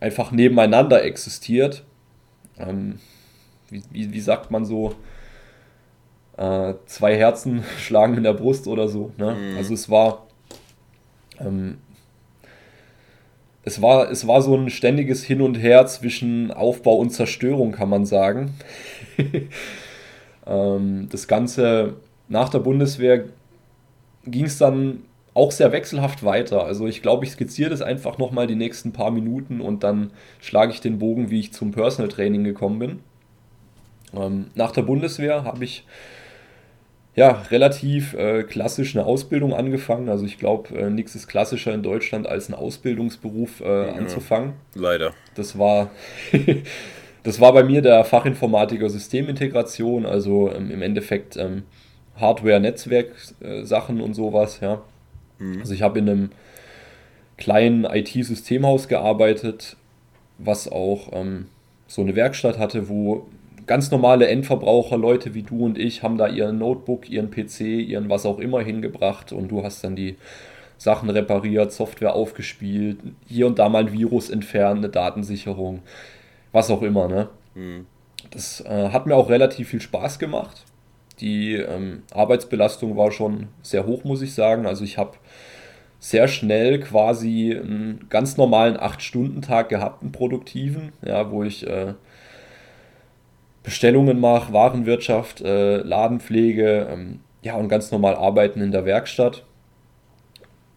einfach nebeneinander existiert ähm, wie, wie, wie, sagt man so, äh, zwei Herzen schlagen in der Brust oder so. Ne? Mhm. Also es war, ähm, es war, es war so ein ständiges Hin und Her zwischen Aufbau und Zerstörung, kann man sagen. ähm, das Ganze nach der Bundeswehr ging es dann auch sehr wechselhaft weiter. Also ich glaube, ich skizziere das einfach nochmal die nächsten paar Minuten und dann schlage ich den Bogen, wie ich zum Personal Training gekommen bin. Ähm, nach der Bundeswehr habe ich ja relativ äh, klassisch eine Ausbildung angefangen. Also ich glaube, äh, nichts ist klassischer in Deutschland als einen Ausbildungsberuf äh, ja, anzufangen. Leider. Das war das war bei mir der Fachinformatiker Systemintegration, also ähm, im Endeffekt ähm, Hardware-Netzwerk-Sachen und sowas, ja. Mhm. Also ich habe in einem kleinen IT-Systemhaus gearbeitet, was auch ähm, so eine Werkstatt hatte, wo ganz normale Endverbraucher, Leute wie du und ich, haben da ihren Notebook, ihren PC, ihren was auch immer hingebracht und du hast dann die Sachen repariert, Software aufgespielt, hier und da mal ein Virus entfernt, eine Datensicherung, was auch immer. Ne? Mhm. Das äh, hat mir auch relativ viel Spaß gemacht. Die ähm, Arbeitsbelastung war schon sehr hoch, muss ich sagen. Also ich habe sehr schnell quasi einen ganz normalen 8-Stunden-Tag gehabt, einen produktiven, ja, wo ich äh, Bestellungen mache, Warenwirtschaft, äh, Ladenpflege, ähm, ja, und ganz normal arbeiten in der Werkstatt.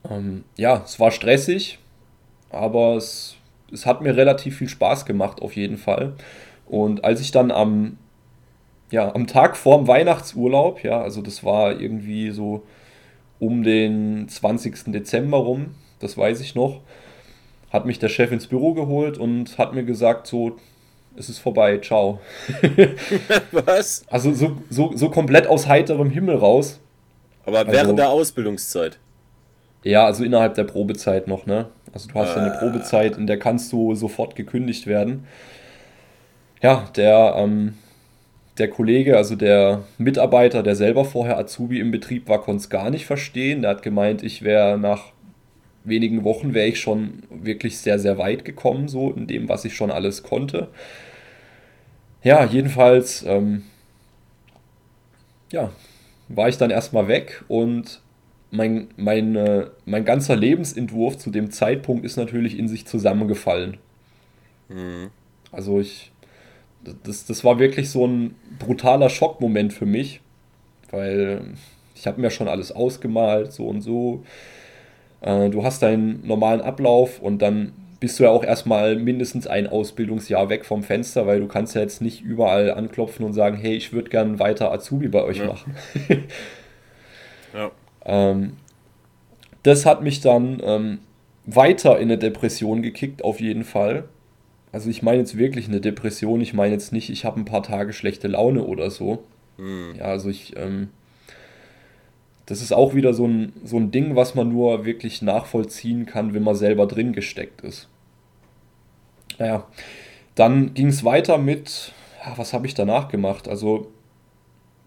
Ähm, ja, es war stressig, aber es es hat mir relativ viel Spaß gemacht, auf jeden Fall. Und als ich dann am, ja, am Tag vorm Weihnachtsurlaub, ja, also das war irgendwie so um den 20. Dezember rum, das weiß ich noch, hat mich der Chef ins Büro geholt und hat mir gesagt, so, es ist vorbei, ciao. Was? Also so, so, so komplett aus heiterem Himmel raus. Aber während also, der Ausbildungszeit? Ja, also innerhalb der Probezeit noch, ne? Also du hast ah. eine Probezeit, in der kannst du sofort gekündigt werden. Ja, der, ähm, der Kollege, also der Mitarbeiter, der selber vorher Azubi im Betrieb war, konnte es gar nicht verstehen. Der hat gemeint, ich wäre nach wenigen Wochen wäre ich schon wirklich sehr, sehr weit gekommen, so in dem, was ich schon alles konnte. Ja, jedenfalls, ähm, ja, war ich dann erstmal weg und mein, mein, äh, mein ganzer Lebensentwurf zu dem Zeitpunkt ist natürlich in sich zusammengefallen. Mhm. Also ich, das, das war wirklich so ein brutaler Schockmoment für mich, weil ich habe mir schon alles ausgemalt, so und so. Äh, du hast deinen normalen Ablauf und dann bist du ja auch erstmal mindestens ein Ausbildungsjahr weg vom Fenster, weil du kannst ja jetzt nicht überall anklopfen und sagen, hey, ich würde gern weiter Azubi bei euch ja. machen. ja. Ähm, das hat mich dann ähm, weiter in eine Depression gekickt, auf jeden Fall. Also ich meine jetzt wirklich eine Depression, ich meine jetzt nicht, ich habe ein paar Tage schlechte Laune oder so. Mhm. Ja, also ich, ähm, das ist auch wieder so ein, so ein Ding, was man nur wirklich nachvollziehen kann, wenn man selber drin gesteckt ist. Naja, dann ging es weiter mit, ja, was habe ich danach gemacht? Also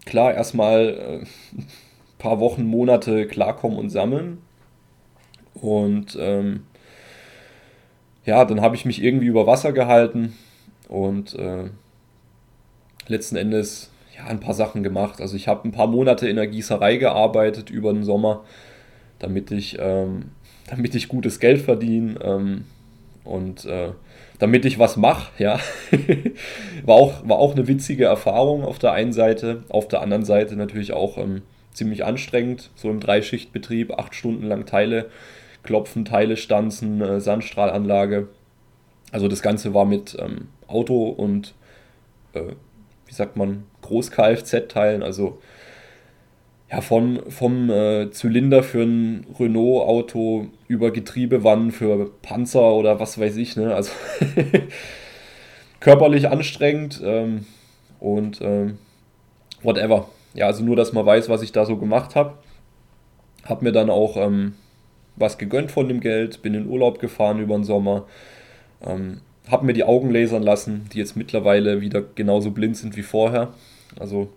klar, erstmal äh, paar Wochen, Monate klarkommen und sammeln. Und ähm, ja, dann habe ich mich irgendwie über Wasser gehalten und äh, letzten Endes ja, ein paar Sachen gemacht. Also ich habe ein paar Monate in der Gießerei gearbeitet über den Sommer, damit ich, ähm, damit ich gutes Geld verdiene ähm, und äh, damit ich was mache. Ja. war, auch, war auch eine witzige Erfahrung auf der einen Seite, auf der anderen Seite natürlich auch ähm, ziemlich anstrengend, so im Dreischichtbetrieb, acht Stunden lang Teile klopfen, Teile stanzen, äh, Sandstrahlanlage. Also das Ganze war mit ähm, Auto und, äh, wie sagt man, Groß-Kfz-Teilen, also ja, von, vom äh, Zylinder für ein Renault-Auto über Getriebewannen für Panzer oder was weiß ich, ne? Also körperlich anstrengend ähm, und ähm, whatever ja, also nur, dass man weiß, was ich da so gemacht habe. Hab mir dann auch ähm, was gegönnt von dem Geld, bin in Urlaub gefahren über den Sommer, ähm, hab mir die Augen lasern lassen, die jetzt mittlerweile wieder genauso blind sind wie vorher. Also,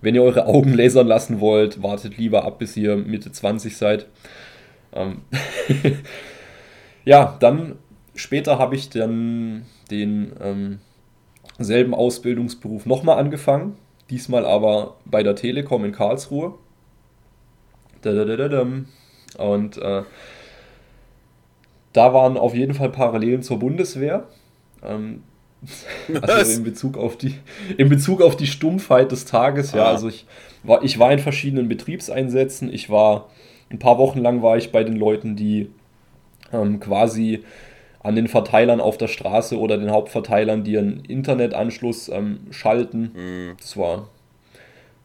wenn ihr eure Augen lasern lassen wollt, wartet lieber ab, bis ihr Mitte 20 seid. Ähm ja, dann später habe ich dann den ähm, selben Ausbildungsberuf nochmal angefangen diesmal aber bei der Telekom in Karlsruhe. Und äh, da waren auf jeden Fall Parallelen zur Bundeswehr. Ähm, also in Bezug auf die, in Bezug auf die Stumpfheit des Tages, ja. Ah. Also ich war, ich war in verschiedenen Betriebseinsätzen. Ich war ein paar Wochen lang war ich bei den Leuten, die ähm, quasi an den Verteilern auf der Straße oder den Hauptverteilern, die einen Internetanschluss ähm, schalten. Mhm. Das, war,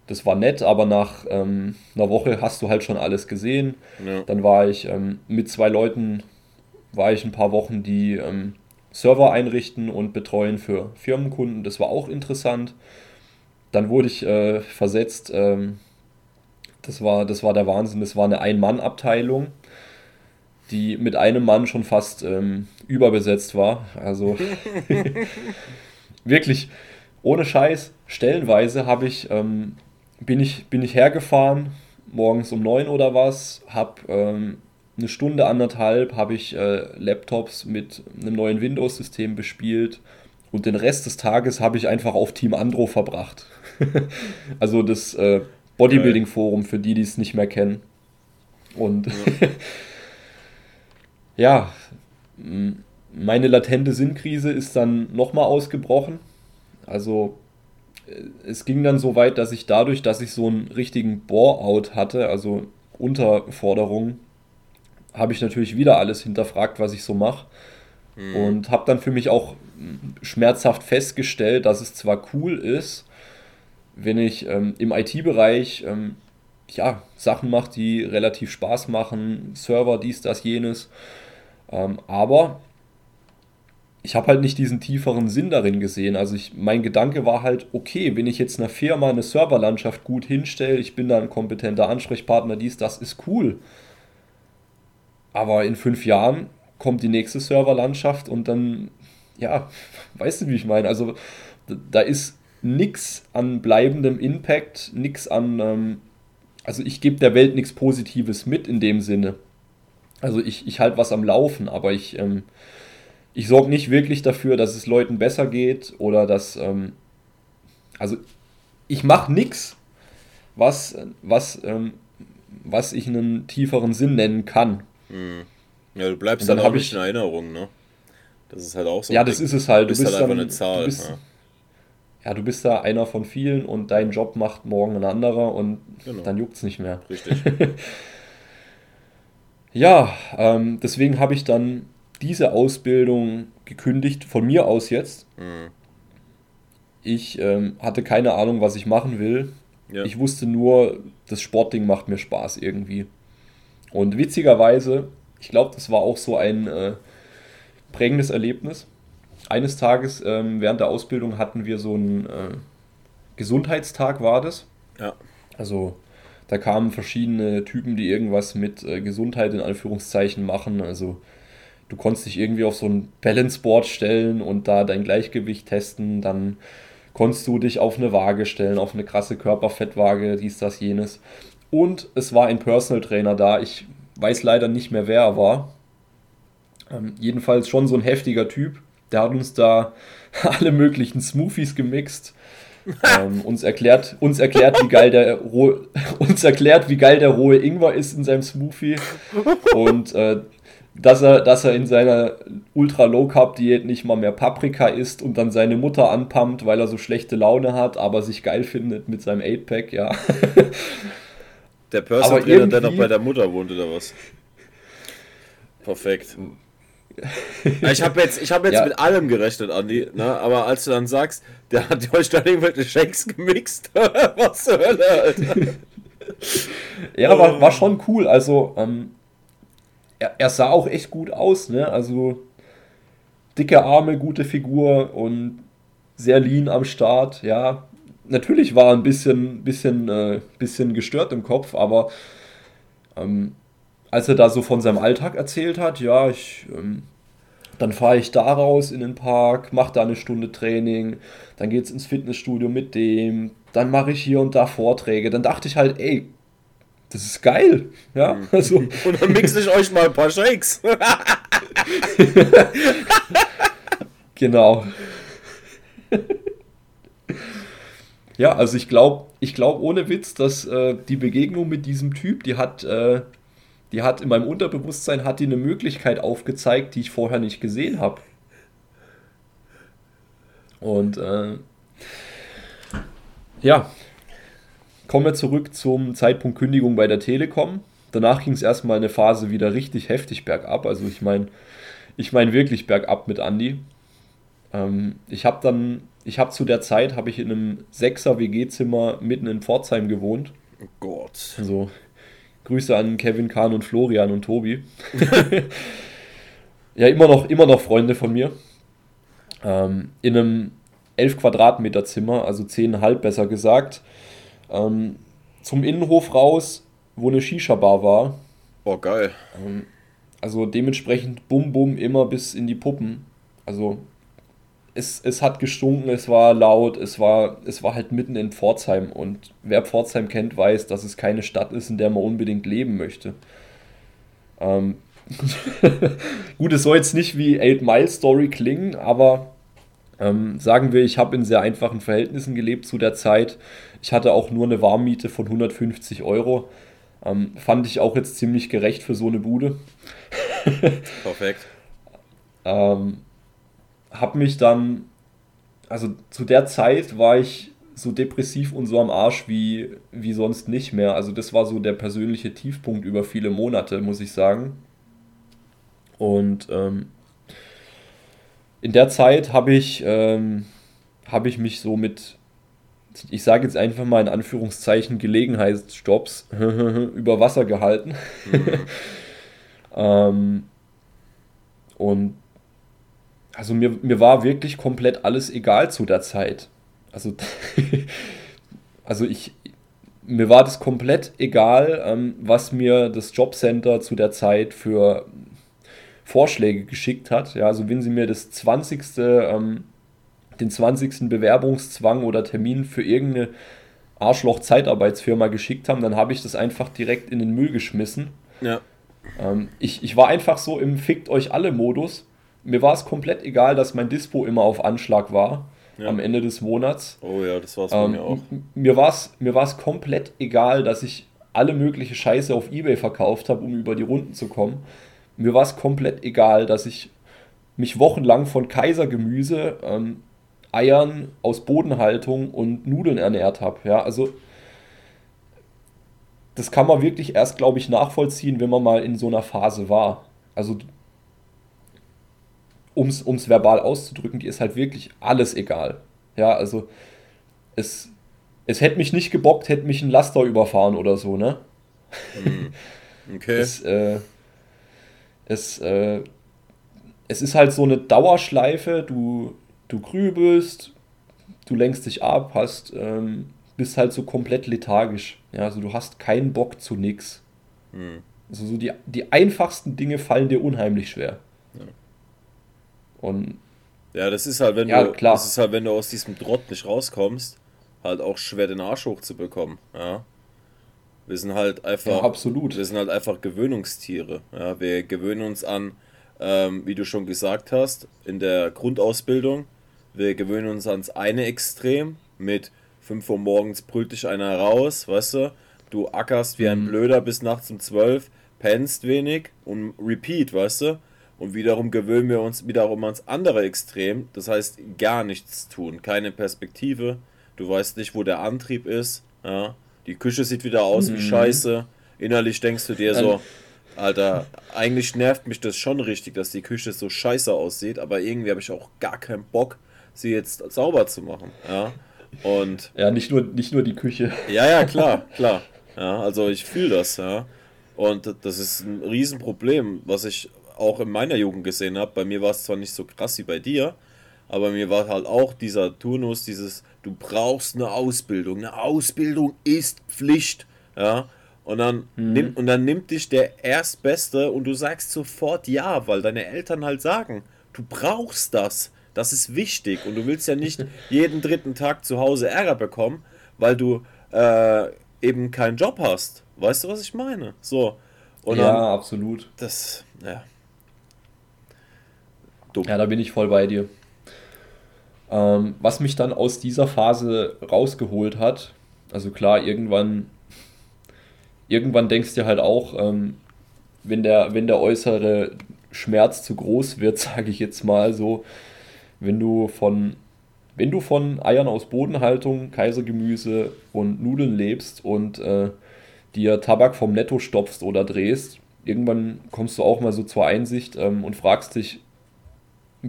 das war nett, aber nach ähm, einer Woche hast du halt schon alles gesehen. Ja. Dann war ich ähm, mit zwei Leuten, war ich ein paar Wochen, die ähm, Server einrichten und betreuen für Firmenkunden. Das war auch interessant. Dann wurde ich äh, versetzt. Ähm, das, war, das war der Wahnsinn. Das war eine Ein-Mann-Abteilung die mit einem Mann schon fast ähm, überbesetzt war. Also wirklich ohne Scheiß, stellenweise habe ich, ähm, bin ich, bin ich hergefahren, morgens um neun oder was, habe ähm, eine Stunde, anderthalb, habe ich äh, Laptops mit einem neuen Windows-System bespielt und den Rest des Tages habe ich einfach auf Team Andro verbracht. also das äh, Bodybuilding-Forum für die, die es nicht mehr kennen. Und ja. meine latente Sinnkrise ist dann nochmal ausgebrochen. Also es ging dann so weit, dass ich dadurch, dass ich so einen richtigen Bore-out hatte, also Unterforderung, habe ich natürlich wieder alles hinterfragt, was ich so mache. Mhm. Und habe dann für mich auch schmerzhaft festgestellt, dass es zwar cool ist, wenn ich ähm, im IT-Bereich ähm, ja, Sachen mache, die relativ Spaß machen, Server, dies, das, jenes, ähm, aber ich habe halt nicht diesen tieferen Sinn darin gesehen. Also ich, mein Gedanke war halt, okay, wenn ich jetzt einer Firma eine Serverlandschaft gut hinstelle, ich bin da ein kompetenter Ansprechpartner, dies, das ist cool. Aber in fünf Jahren kommt die nächste Serverlandschaft und dann, ja, weißt du, wie ich meine? Also da ist nichts an bleibendem Impact, nichts an, ähm, also ich gebe der Welt nichts Positives mit in dem Sinne. Also ich, ich halte was am Laufen, aber ich, ähm, ich sorge nicht wirklich dafür, dass es Leuten besser geht oder dass, ähm, also ich mache nichts, was, was, ähm, was ich einen tieferen Sinn nennen kann. Hm. Ja, du bleibst dann, dann auch nicht ich, in Erinnerung, ne? Das ist halt auch so. Ja, das ist es halt. Du bist, bist halt dann, einfach eine Zahl. Du bist, ja. ja. du bist da einer von vielen und dein Job macht morgen ein anderer und genau. dann juckt es nicht mehr. Richtig. ja, ähm, deswegen habe ich dann diese Ausbildung gekündigt, von mir aus jetzt. Mhm. Ich ähm, hatte keine Ahnung, was ich machen will. Ja. Ich wusste nur, das Sportding macht mir Spaß irgendwie. Und witzigerweise, ich glaube, das war auch so ein äh, prägendes Erlebnis. Eines Tages ähm, während der Ausbildung hatten wir so einen äh, Gesundheitstag, war das. Ja. Also da kamen verschiedene Typen, die irgendwas mit äh, Gesundheit in Anführungszeichen machen. Also du konntest dich irgendwie auf so ein Balanceboard stellen und da dein Gleichgewicht testen, dann konntest du dich auf eine Waage stellen, auf eine krasse Körperfettwaage, dies, das, jenes. Und es war ein Personal Trainer da. Ich weiß leider nicht mehr, wer er war. Ähm, jedenfalls schon so ein heftiger Typ. Der hat uns da alle möglichen Smoothies gemixt. ähm, uns erklärt, uns erklärt, wie geil der rohe, uns erklärt, wie geil der rohe Ingwer ist in seinem Smoothie. Und äh, dass er, dass er in seiner Ultra-Low-Carb-Diät nicht mal mehr Paprika isst und dann seine Mutter anpumpt, weil er so schlechte Laune hat, aber sich geil findet mit seinem 8-Pack, ja. Der Person Trainer, der noch bei der Mutter wohnt, oder was? Perfekt. Ich habe jetzt, ich hab jetzt ja. mit allem gerechnet, Andi, ne? aber als du dann sagst, der hat euch dann irgendwelche Shakes gemixt, was zur Hölle, Alter. ja, war, war schon cool. Also, ähm, er, er sah auch echt gut aus, ne? Also dicke Arme, gute Figur und sehr lean am Start, ja. Natürlich war er ein bisschen, bisschen, äh, bisschen gestört im Kopf, aber ähm, als er da so von seinem Alltag erzählt hat, ja, ich, ähm, dann fahre ich da raus in den Park, mache da eine Stunde Training, dann geht's ins Fitnessstudio mit dem, dann mache ich hier und da Vorträge. Dann dachte ich halt, ey, das ist geil. Ja, mhm. also. Und dann mixe ich euch mal ein paar Shakes. genau. ja, also ich glaube, ich glaube ohne Witz, dass äh, die Begegnung mit diesem Typ, die hat, äh, die hat in meinem Unterbewusstsein hat die eine Möglichkeit aufgezeigt, die ich vorher nicht gesehen habe. Und äh, ja, Kommen wir zurück zum Zeitpunkt Kündigung bei der Telekom. Danach ging es erstmal eine Phase wieder richtig heftig bergab. Also ich meine, ich meine wirklich bergab mit Andy. Ähm, ich habe dann, ich habe zu der Zeit, habe ich in einem 6er WG-Zimmer mitten in Pforzheim gewohnt. Oh Gott. Also Grüße an Kevin Kahn und Florian und Tobi. ja, immer noch, immer noch Freunde von mir. Ähm, in einem 11 Quadratmeter Zimmer, also 10,5 besser gesagt. Ähm, zum Innenhof raus, wo eine Shisha-Bar war. Oh, geil. Ähm, also dementsprechend bum bum immer bis in die Puppen. Also es, es hat gestunken, es war laut, es war, es war halt mitten in Pforzheim. Und wer Pforzheim kennt, weiß, dass es keine Stadt ist, in der man unbedingt leben möchte. Ähm, Gut, es soll jetzt nicht wie 8 Mile Story klingen, aber ähm, sagen wir, ich habe in sehr einfachen Verhältnissen gelebt zu der Zeit. Ich hatte auch nur eine Warmmiete von 150 Euro. Ähm, fand ich auch jetzt ziemlich gerecht für so eine Bude. Perfekt. ähm, hab mich dann, also zu der Zeit war ich so depressiv und so am Arsch wie, wie sonst nicht mehr. Also das war so der persönliche Tiefpunkt über viele Monate, muss ich sagen. Und ähm, in der Zeit habe ich, ähm, hab ich mich so mit, ich sage jetzt einfach mal in Anführungszeichen, Gelegenheitsjobs über Wasser gehalten. Mhm. ähm, und also mir, mir war wirklich komplett alles egal zu der Zeit. Also, also ich, mir war das komplett egal, ähm, was mir das Jobcenter zu der Zeit für Vorschläge geschickt hat. Ja, also wenn sie mir das 20. Ähm, den 20. Bewerbungszwang oder Termin für irgendeine Arschloch-Zeitarbeitsfirma geschickt haben, dann habe ich das einfach direkt in den Müll geschmissen. Ja. Ähm, ich, ich war einfach so im Fickt euch alle Modus. Mir war es komplett egal, dass mein Dispo immer auf Anschlag war ja. am Ende des Monats. Oh ja, das war es bei ähm, mir auch. Mir war es mir komplett egal, dass ich alle mögliche Scheiße auf Ebay verkauft habe, um über die Runden zu kommen. Mir war es komplett egal, dass ich mich wochenlang von Kaisergemüse, ähm, Eiern aus Bodenhaltung und Nudeln ernährt habe. Ja, also das kann man wirklich erst, glaube ich, nachvollziehen, wenn man mal in so einer Phase war. Also um es verbal auszudrücken, die ist halt wirklich alles egal. Ja, also es, es hätte mich nicht gebockt, hätte mich ein Laster überfahren oder so, ne? Hm. Okay. es, äh, es, äh, es ist halt so eine Dauerschleife, du, du grübelst, du lenkst dich ab, hast, ähm, bist halt so komplett lethargisch. Ja, also du hast keinen Bock zu nix. Hm. Also so die, die einfachsten Dinge fallen dir unheimlich schwer. Ja. Und ja, das ist halt, wenn ja, du, klar. das ist halt, wenn du aus diesem Trott nicht rauskommst, halt auch schwer den Arsch hochzubekommen. Ja. Wir sind halt einfach. Ja, absolut. Wir sind halt einfach Gewöhnungstiere. Ja, wir gewöhnen uns an, ähm, wie du schon gesagt hast, in der Grundausbildung. Wir gewöhnen uns ans eine Extrem mit 5 Uhr morgens brüllt dich einer raus, weißt du? Du ackerst wie ein mhm. Blöder bis nachts um 12, pennst wenig und repeat, weißt du? Und wiederum gewöhnen wir uns wiederum ans andere Extrem. Das heißt, gar nichts tun, keine Perspektive. Du weißt nicht, wo der Antrieb ist. Ja? Die Küche sieht wieder aus mhm. wie Scheiße. Innerlich denkst du dir so, Alter, eigentlich nervt mich das schon richtig, dass die Küche so scheiße aussieht, aber irgendwie habe ich auch gar keinen Bock, sie jetzt sauber zu machen. Ja? Und ja, nicht nur, nicht nur die Küche. Ja, ja, klar, klar. Ja, also ich fühle das, ja. Und das ist ein Riesenproblem, was ich auch in meiner Jugend gesehen habe. Bei mir war es zwar nicht so krass wie bei dir, aber mir war halt auch dieser Turnus, dieses, du brauchst eine Ausbildung. Eine Ausbildung ist Pflicht. Ja. Und dann, mhm. nimm, und dann nimmt dich der Erstbeste und du sagst sofort ja, weil deine Eltern halt sagen, du brauchst das. Das ist wichtig. Und du willst ja nicht jeden dritten Tag zu Hause Ärger bekommen, weil du äh, eben keinen Job hast. Weißt du, was ich meine? So. Und ja, dann, absolut. Das, ja. Dumm. Ja, da bin ich voll bei dir. Ähm, was mich dann aus dieser Phase rausgeholt hat, also klar, irgendwann, irgendwann denkst du halt auch, ähm, wenn, der, wenn der äußere Schmerz zu groß wird, sage ich jetzt mal so, wenn du von wenn du von Eiern aus Bodenhaltung, Kaisergemüse und Nudeln lebst und äh, dir Tabak vom Netto stopfst oder drehst, irgendwann kommst du auch mal so zur Einsicht ähm, und fragst dich,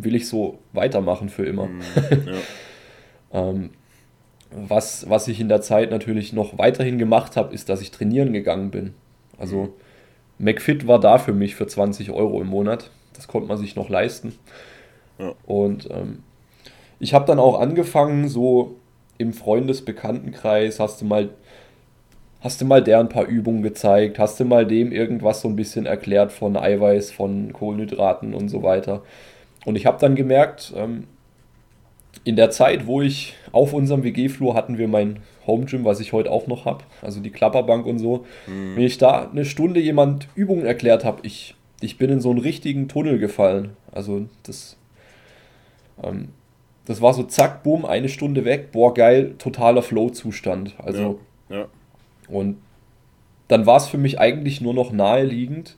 will ich so weitermachen für immer. Mhm, ja. ähm, was, was ich in der Zeit natürlich noch weiterhin gemacht habe, ist, dass ich trainieren gegangen bin. Also mhm. McFit war da für mich für 20 Euro im Monat. Das konnte man sich noch leisten. Ja. Und ähm, ich habe dann auch angefangen, so im Freundesbekanntenkreis hast du mal hast du mal der ein paar Übungen gezeigt, hast du mal dem irgendwas so ein bisschen erklärt von Eiweiß, von Kohlenhydraten und so weiter. Und ich habe dann gemerkt, ähm, in der Zeit, wo ich auf unserem WG-Flur hatten wir mein Home Gym, was ich heute auch noch habe, also die Klapperbank und so. Mhm. Wenn ich da eine Stunde jemand Übungen erklärt habe, ich, ich bin in so einen richtigen Tunnel gefallen. Also das, ähm, das war so zack, boom, eine Stunde weg, boah geil, totaler Flow-Zustand. Also ja, ja. und dann war es für mich eigentlich nur noch naheliegend,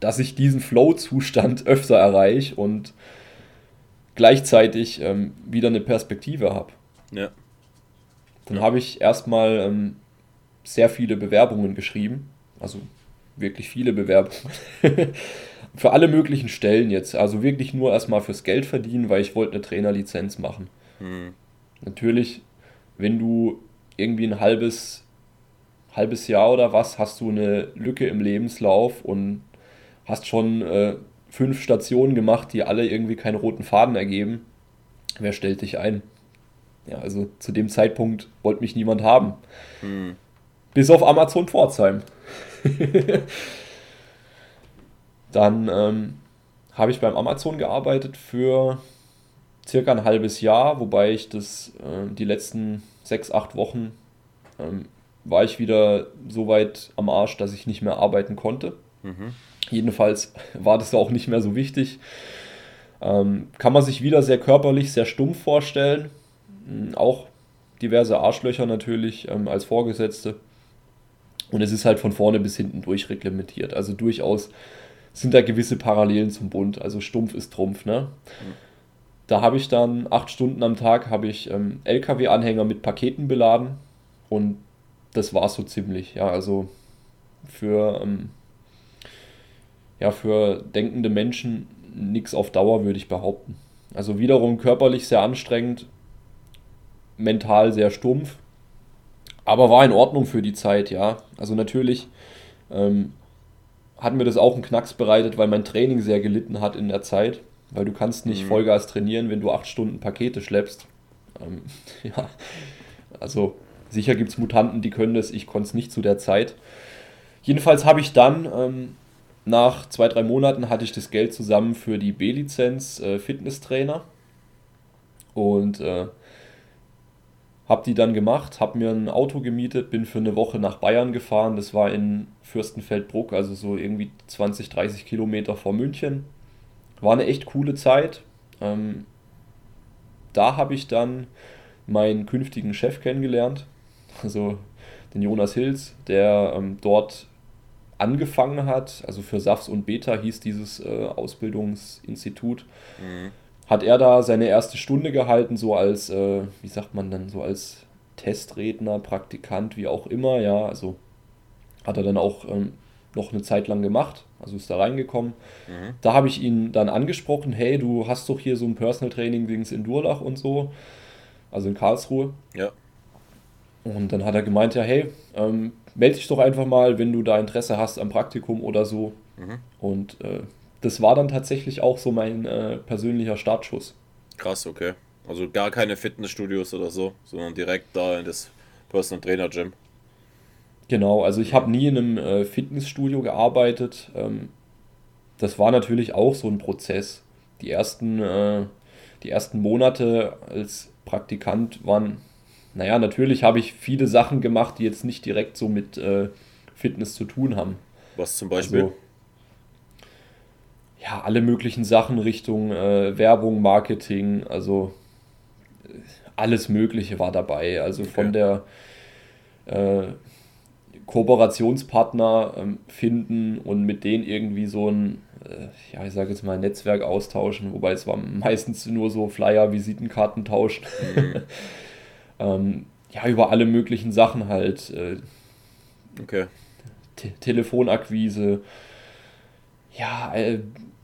dass ich diesen Flow-Zustand öfter erreiche und gleichzeitig ähm, wieder eine Perspektive habe. Ja. Dann ja. habe ich erstmal ähm, sehr viele Bewerbungen geschrieben. Also wirklich viele Bewerbungen. für alle möglichen Stellen jetzt. Also wirklich nur erstmal fürs Geld verdienen, weil ich wollte eine Trainerlizenz machen. Mhm. Natürlich, wenn du irgendwie ein halbes, halbes Jahr oder was, hast du eine Lücke im Lebenslauf und hast schon äh, fünf Stationen gemacht, die alle irgendwie keinen roten Faden ergeben. Wer stellt dich ein? Ja, also zu dem Zeitpunkt wollte mich niemand haben. Mhm. Bis auf Amazon Pforzheim. Dann ähm, habe ich beim Amazon gearbeitet für circa ein halbes Jahr, wobei ich das äh, die letzten sechs, acht Wochen ähm, war ich wieder so weit am Arsch, dass ich nicht mehr arbeiten konnte. Mhm. Jedenfalls war das auch nicht mehr so wichtig. Ähm, kann man sich wieder sehr körperlich, sehr stumpf vorstellen. Hm, auch diverse Arschlöcher natürlich ähm, als Vorgesetzte. Und es ist halt von vorne bis hinten durchreglementiert. Also durchaus sind da gewisse Parallelen zum Bund. Also stumpf ist Trumpf. Ne? Da habe ich dann acht Stunden am Tag habe ich ähm, LKW-Anhänger mit Paketen beladen und das war so ziemlich. Ja, also für, ähm, ja, für denkende Menschen nichts auf Dauer, würde ich behaupten. Also wiederum körperlich sehr anstrengend, mental sehr stumpf, aber war in Ordnung für die Zeit, ja. Also natürlich ähm, hat mir das auch einen Knacks bereitet, weil mein Training sehr gelitten hat in der Zeit. Weil du kannst nicht mhm. Vollgas trainieren, wenn du acht Stunden Pakete schleppst. Ähm, ja, also sicher gibt es Mutanten, die können das, ich konnte es nicht zu der Zeit. Jedenfalls habe ich dann, ähm, nach zwei, drei Monaten hatte ich das Geld zusammen für die B-Lizenz äh, Fitnesstrainer. Und äh, habe die dann gemacht, habe mir ein Auto gemietet, bin für eine Woche nach Bayern gefahren. Das war in Fürstenfeldbruck, also so irgendwie 20, 30 Kilometer vor München. War eine echt coole Zeit. Ähm, da habe ich dann meinen künftigen Chef kennengelernt, also den Jonas Hills, der ähm, dort angefangen hat. Also für SAFs und Beta hieß dieses äh, Ausbildungsinstitut. Mhm hat er da seine erste Stunde gehalten, so als, äh, wie sagt man dann, so als Testredner, Praktikant, wie auch immer, ja, also hat er dann auch ähm, noch eine Zeit lang gemacht, also ist da reingekommen. Mhm. Da habe ich ihn dann angesprochen, hey, du hast doch hier so ein Personal Training Dings in Durlach und so, also in Karlsruhe. Ja. Und dann hat er gemeint, ja, hey, ähm, melde dich doch einfach mal, wenn du da Interesse hast am Praktikum oder so. Mhm. Und äh, das war dann tatsächlich auch so mein äh, persönlicher Startschuss. Krass, okay. Also gar keine Fitnessstudios oder so, sondern direkt da in das Personal Trainer Gym. Genau, also ich habe nie in einem äh, Fitnessstudio gearbeitet. Ähm, das war natürlich auch so ein Prozess. Die ersten, äh, die ersten Monate als Praktikant waren, naja, natürlich habe ich viele Sachen gemacht, die jetzt nicht direkt so mit äh, Fitness zu tun haben. Was zum Beispiel? Also, ja, alle möglichen Sachen Richtung äh, Werbung, Marketing, also äh, alles Mögliche war dabei. Also okay. von der äh, Kooperationspartner ähm, finden und mit denen irgendwie so ein, äh, ja, ich sage jetzt mal Netzwerk austauschen, wobei es war meistens nur so Flyer, Visitenkarten tauschen. Mhm. ähm, ja, über alle möglichen Sachen halt. Äh, okay. Te Telefonakquise, ja, äh,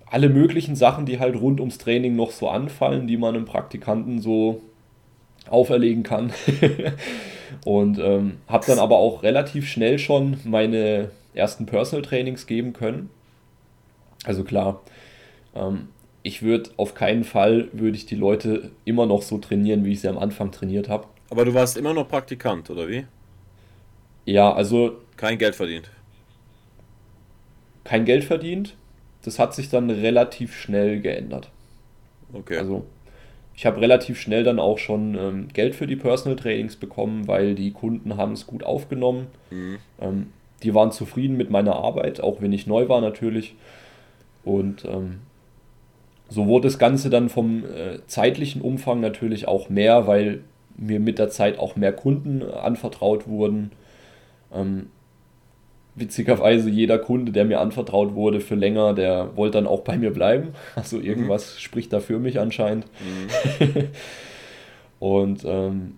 alle möglichen Sachen, die halt rund ums Training noch so anfallen, die man einem Praktikanten so auferlegen kann. und ähm, habe dann aber auch relativ schnell schon meine ersten Personal Trainings geben können. Also klar, ähm, ich würde auf keinen Fall, würde ich die Leute immer noch so trainieren, wie ich sie am Anfang trainiert habe. Aber du warst immer noch Praktikant, oder wie? Ja, also... Kein Geld verdient. Kein Geld verdient das hat sich dann relativ schnell geändert. Okay. Also ich habe relativ schnell dann auch schon ähm, Geld für die Personal Trainings bekommen, weil die Kunden haben es gut aufgenommen. Mhm. Ähm, die waren zufrieden mit meiner Arbeit, auch wenn ich neu war natürlich. Und ähm, so wurde das Ganze dann vom äh, zeitlichen Umfang natürlich auch mehr, weil mir mit der Zeit auch mehr Kunden anvertraut wurden. Ähm, witzigerweise jeder Kunde, der mir anvertraut wurde für länger, der wollte dann auch bei mir bleiben. Also irgendwas mhm. spricht da für mich anscheinend. Mhm. und ähm,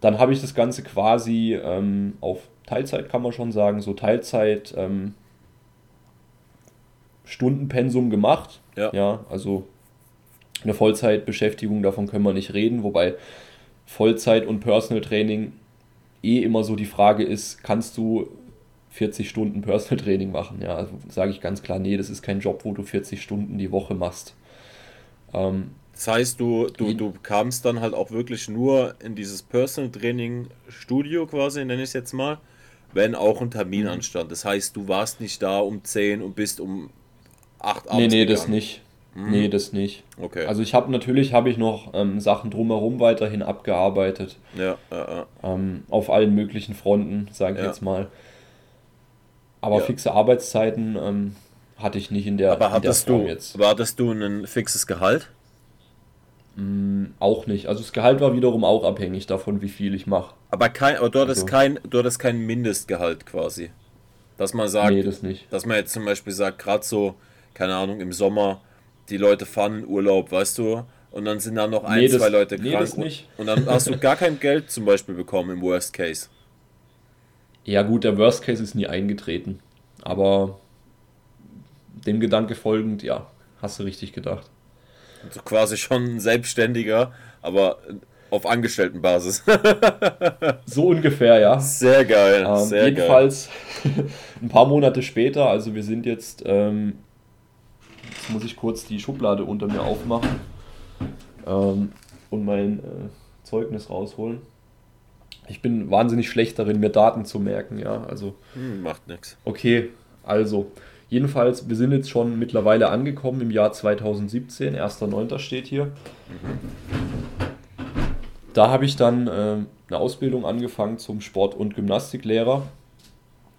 dann habe ich das Ganze quasi ähm, auf Teilzeit, kann man schon sagen, so Teilzeit ähm, Stundenpensum gemacht. Ja. ja, also eine Vollzeitbeschäftigung, davon können wir nicht reden, wobei Vollzeit und Personal Training eh immer so die Frage ist, kannst du 40 Stunden Personal Training machen? Ja, also sage ich ganz klar, nee, das ist kein Job, wo du 40 Stunden die Woche machst. Ähm, das heißt, du, du, du kamst dann halt auch wirklich nur in dieses Personal Training Studio quasi, nenne ich es jetzt mal, wenn auch ein Termin mhm. anstand. Das heißt, du warst nicht da um 10 und bist um 8 abends Nee, nee, gegangen. das nicht. Mhm. Nee, das nicht. Okay. Also ich habe natürlich habe ich noch ähm, Sachen drumherum weiterhin abgearbeitet. Ja, ja, ja. Ähm, auf allen möglichen Fronten, sage ich ja. jetzt mal. Aber ja. fixe Arbeitszeiten ähm, hatte ich nicht in der, Aber hattest in der Form du, jetzt. Wartest du ein fixes Gehalt? Mm, auch nicht. Also das Gehalt war wiederum auch abhängig davon, wie viel ich mache. Aber, kein, aber du, hattest also. kein, du hattest kein Mindestgehalt quasi. Dass man sagt, nee, das nicht. dass man jetzt zum Beispiel sagt, gerade so, keine Ahnung, im Sommer, die Leute fahren in Urlaub, weißt du, und dann sind da noch ein, nee, zwei das, Leute krank. Nee, das nicht. Und dann hast du gar kein Geld zum Beispiel bekommen im Worst Case. Ja, gut, der Worst Case ist nie eingetreten. Aber dem Gedanke folgend, ja, hast du richtig gedacht. Also quasi schon ein Selbstständiger, aber auf Angestelltenbasis. so ungefähr, ja. Sehr geil. Ähm, sehr jedenfalls geil. ein paar Monate später, also wir sind jetzt, ähm, jetzt muss ich kurz die Schublade unter mir aufmachen ähm, und mein äh, Zeugnis rausholen. Ich bin wahnsinnig schlecht darin, mir Daten zu merken, ja. Also. Hm, macht nichts. Okay, also. Jedenfalls, wir sind jetzt schon mittlerweile angekommen im Jahr 2017, 1.9. steht hier. Mhm. Da habe ich dann äh, eine Ausbildung angefangen zum Sport- und Gymnastiklehrer,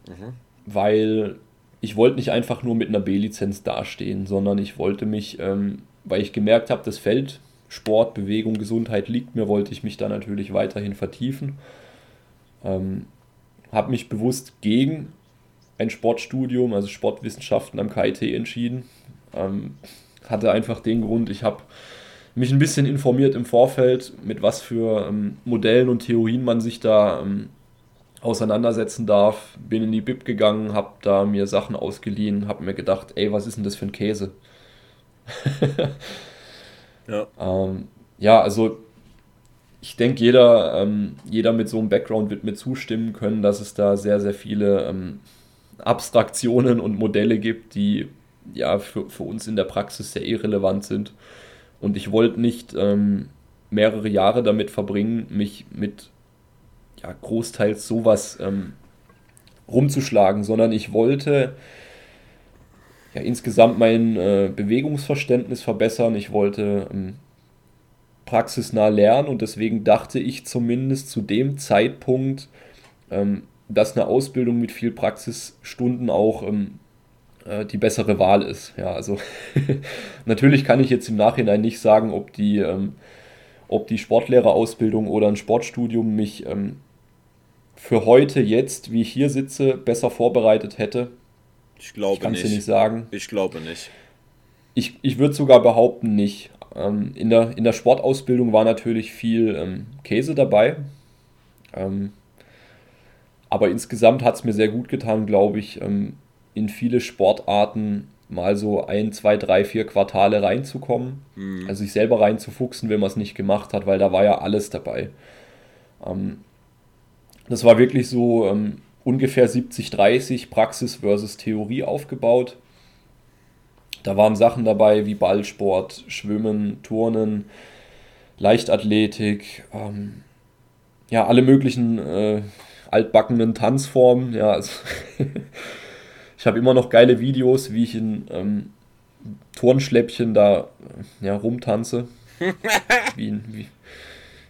mhm. weil ich wollte nicht einfach nur mit einer B-Lizenz dastehen, sondern ich wollte mich, ähm, weil ich gemerkt habe, das Feld Sport, Bewegung, Gesundheit liegt mir, wollte ich mich da natürlich weiterhin vertiefen. Ähm, habe mich bewusst gegen ein Sportstudium, also Sportwissenschaften am KIT entschieden. Ähm, hatte einfach den Grund, ich habe mich ein bisschen informiert im Vorfeld, mit was für ähm, Modellen und Theorien man sich da ähm, auseinandersetzen darf. Bin in die Bib gegangen, habe da mir Sachen ausgeliehen, habe mir gedacht, ey, was ist denn das für ein Käse? ja. Ähm, ja, also ich denke, jeder, ähm, jeder mit so einem Background wird mir zustimmen können, dass es da sehr, sehr viele ähm, Abstraktionen und Modelle gibt, die ja für, für uns in der Praxis sehr irrelevant sind. Und ich wollte nicht ähm, mehrere Jahre damit verbringen, mich mit ja, großteils sowas ähm, rumzuschlagen, sondern ich wollte ja, insgesamt mein äh, Bewegungsverständnis verbessern. Ich wollte ähm, praxisnah lernen und deswegen dachte ich zumindest zu dem Zeitpunkt, ähm, dass eine Ausbildung mit viel Praxisstunden auch ähm, äh, die bessere Wahl ist. Ja, also natürlich kann ich jetzt im Nachhinein nicht sagen, ob die, ähm, ob die Sportlehrerausbildung oder ein Sportstudium mich ähm, für heute jetzt, wie ich hier sitze, besser vorbereitet hätte. Ich glaube ich nicht. Kannst du nicht sagen. Ich glaube nicht. Ich, ich würde sogar behaupten, nicht. Ähm, in, der, in der Sportausbildung war natürlich viel ähm, Käse dabei. Ähm, aber insgesamt hat es mir sehr gut getan, glaube ich, ähm, in viele Sportarten mal so ein, zwei, drei, vier Quartale reinzukommen. Mhm. Also sich selber reinzufuchsen, wenn man es nicht gemacht hat, weil da war ja alles dabei. Ähm, das war wirklich so ähm, ungefähr 70-30 Praxis versus Theorie aufgebaut. Da waren Sachen dabei wie Ballsport, Schwimmen, Turnen, Leichtathletik, ähm, ja, alle möglichen äh, altbackenen Tanzformen. Ja, also ich habe immer noch geile Videos, wie ich in ähm, Turnschläppchen da äh, ja, rumtanze. wie, wie,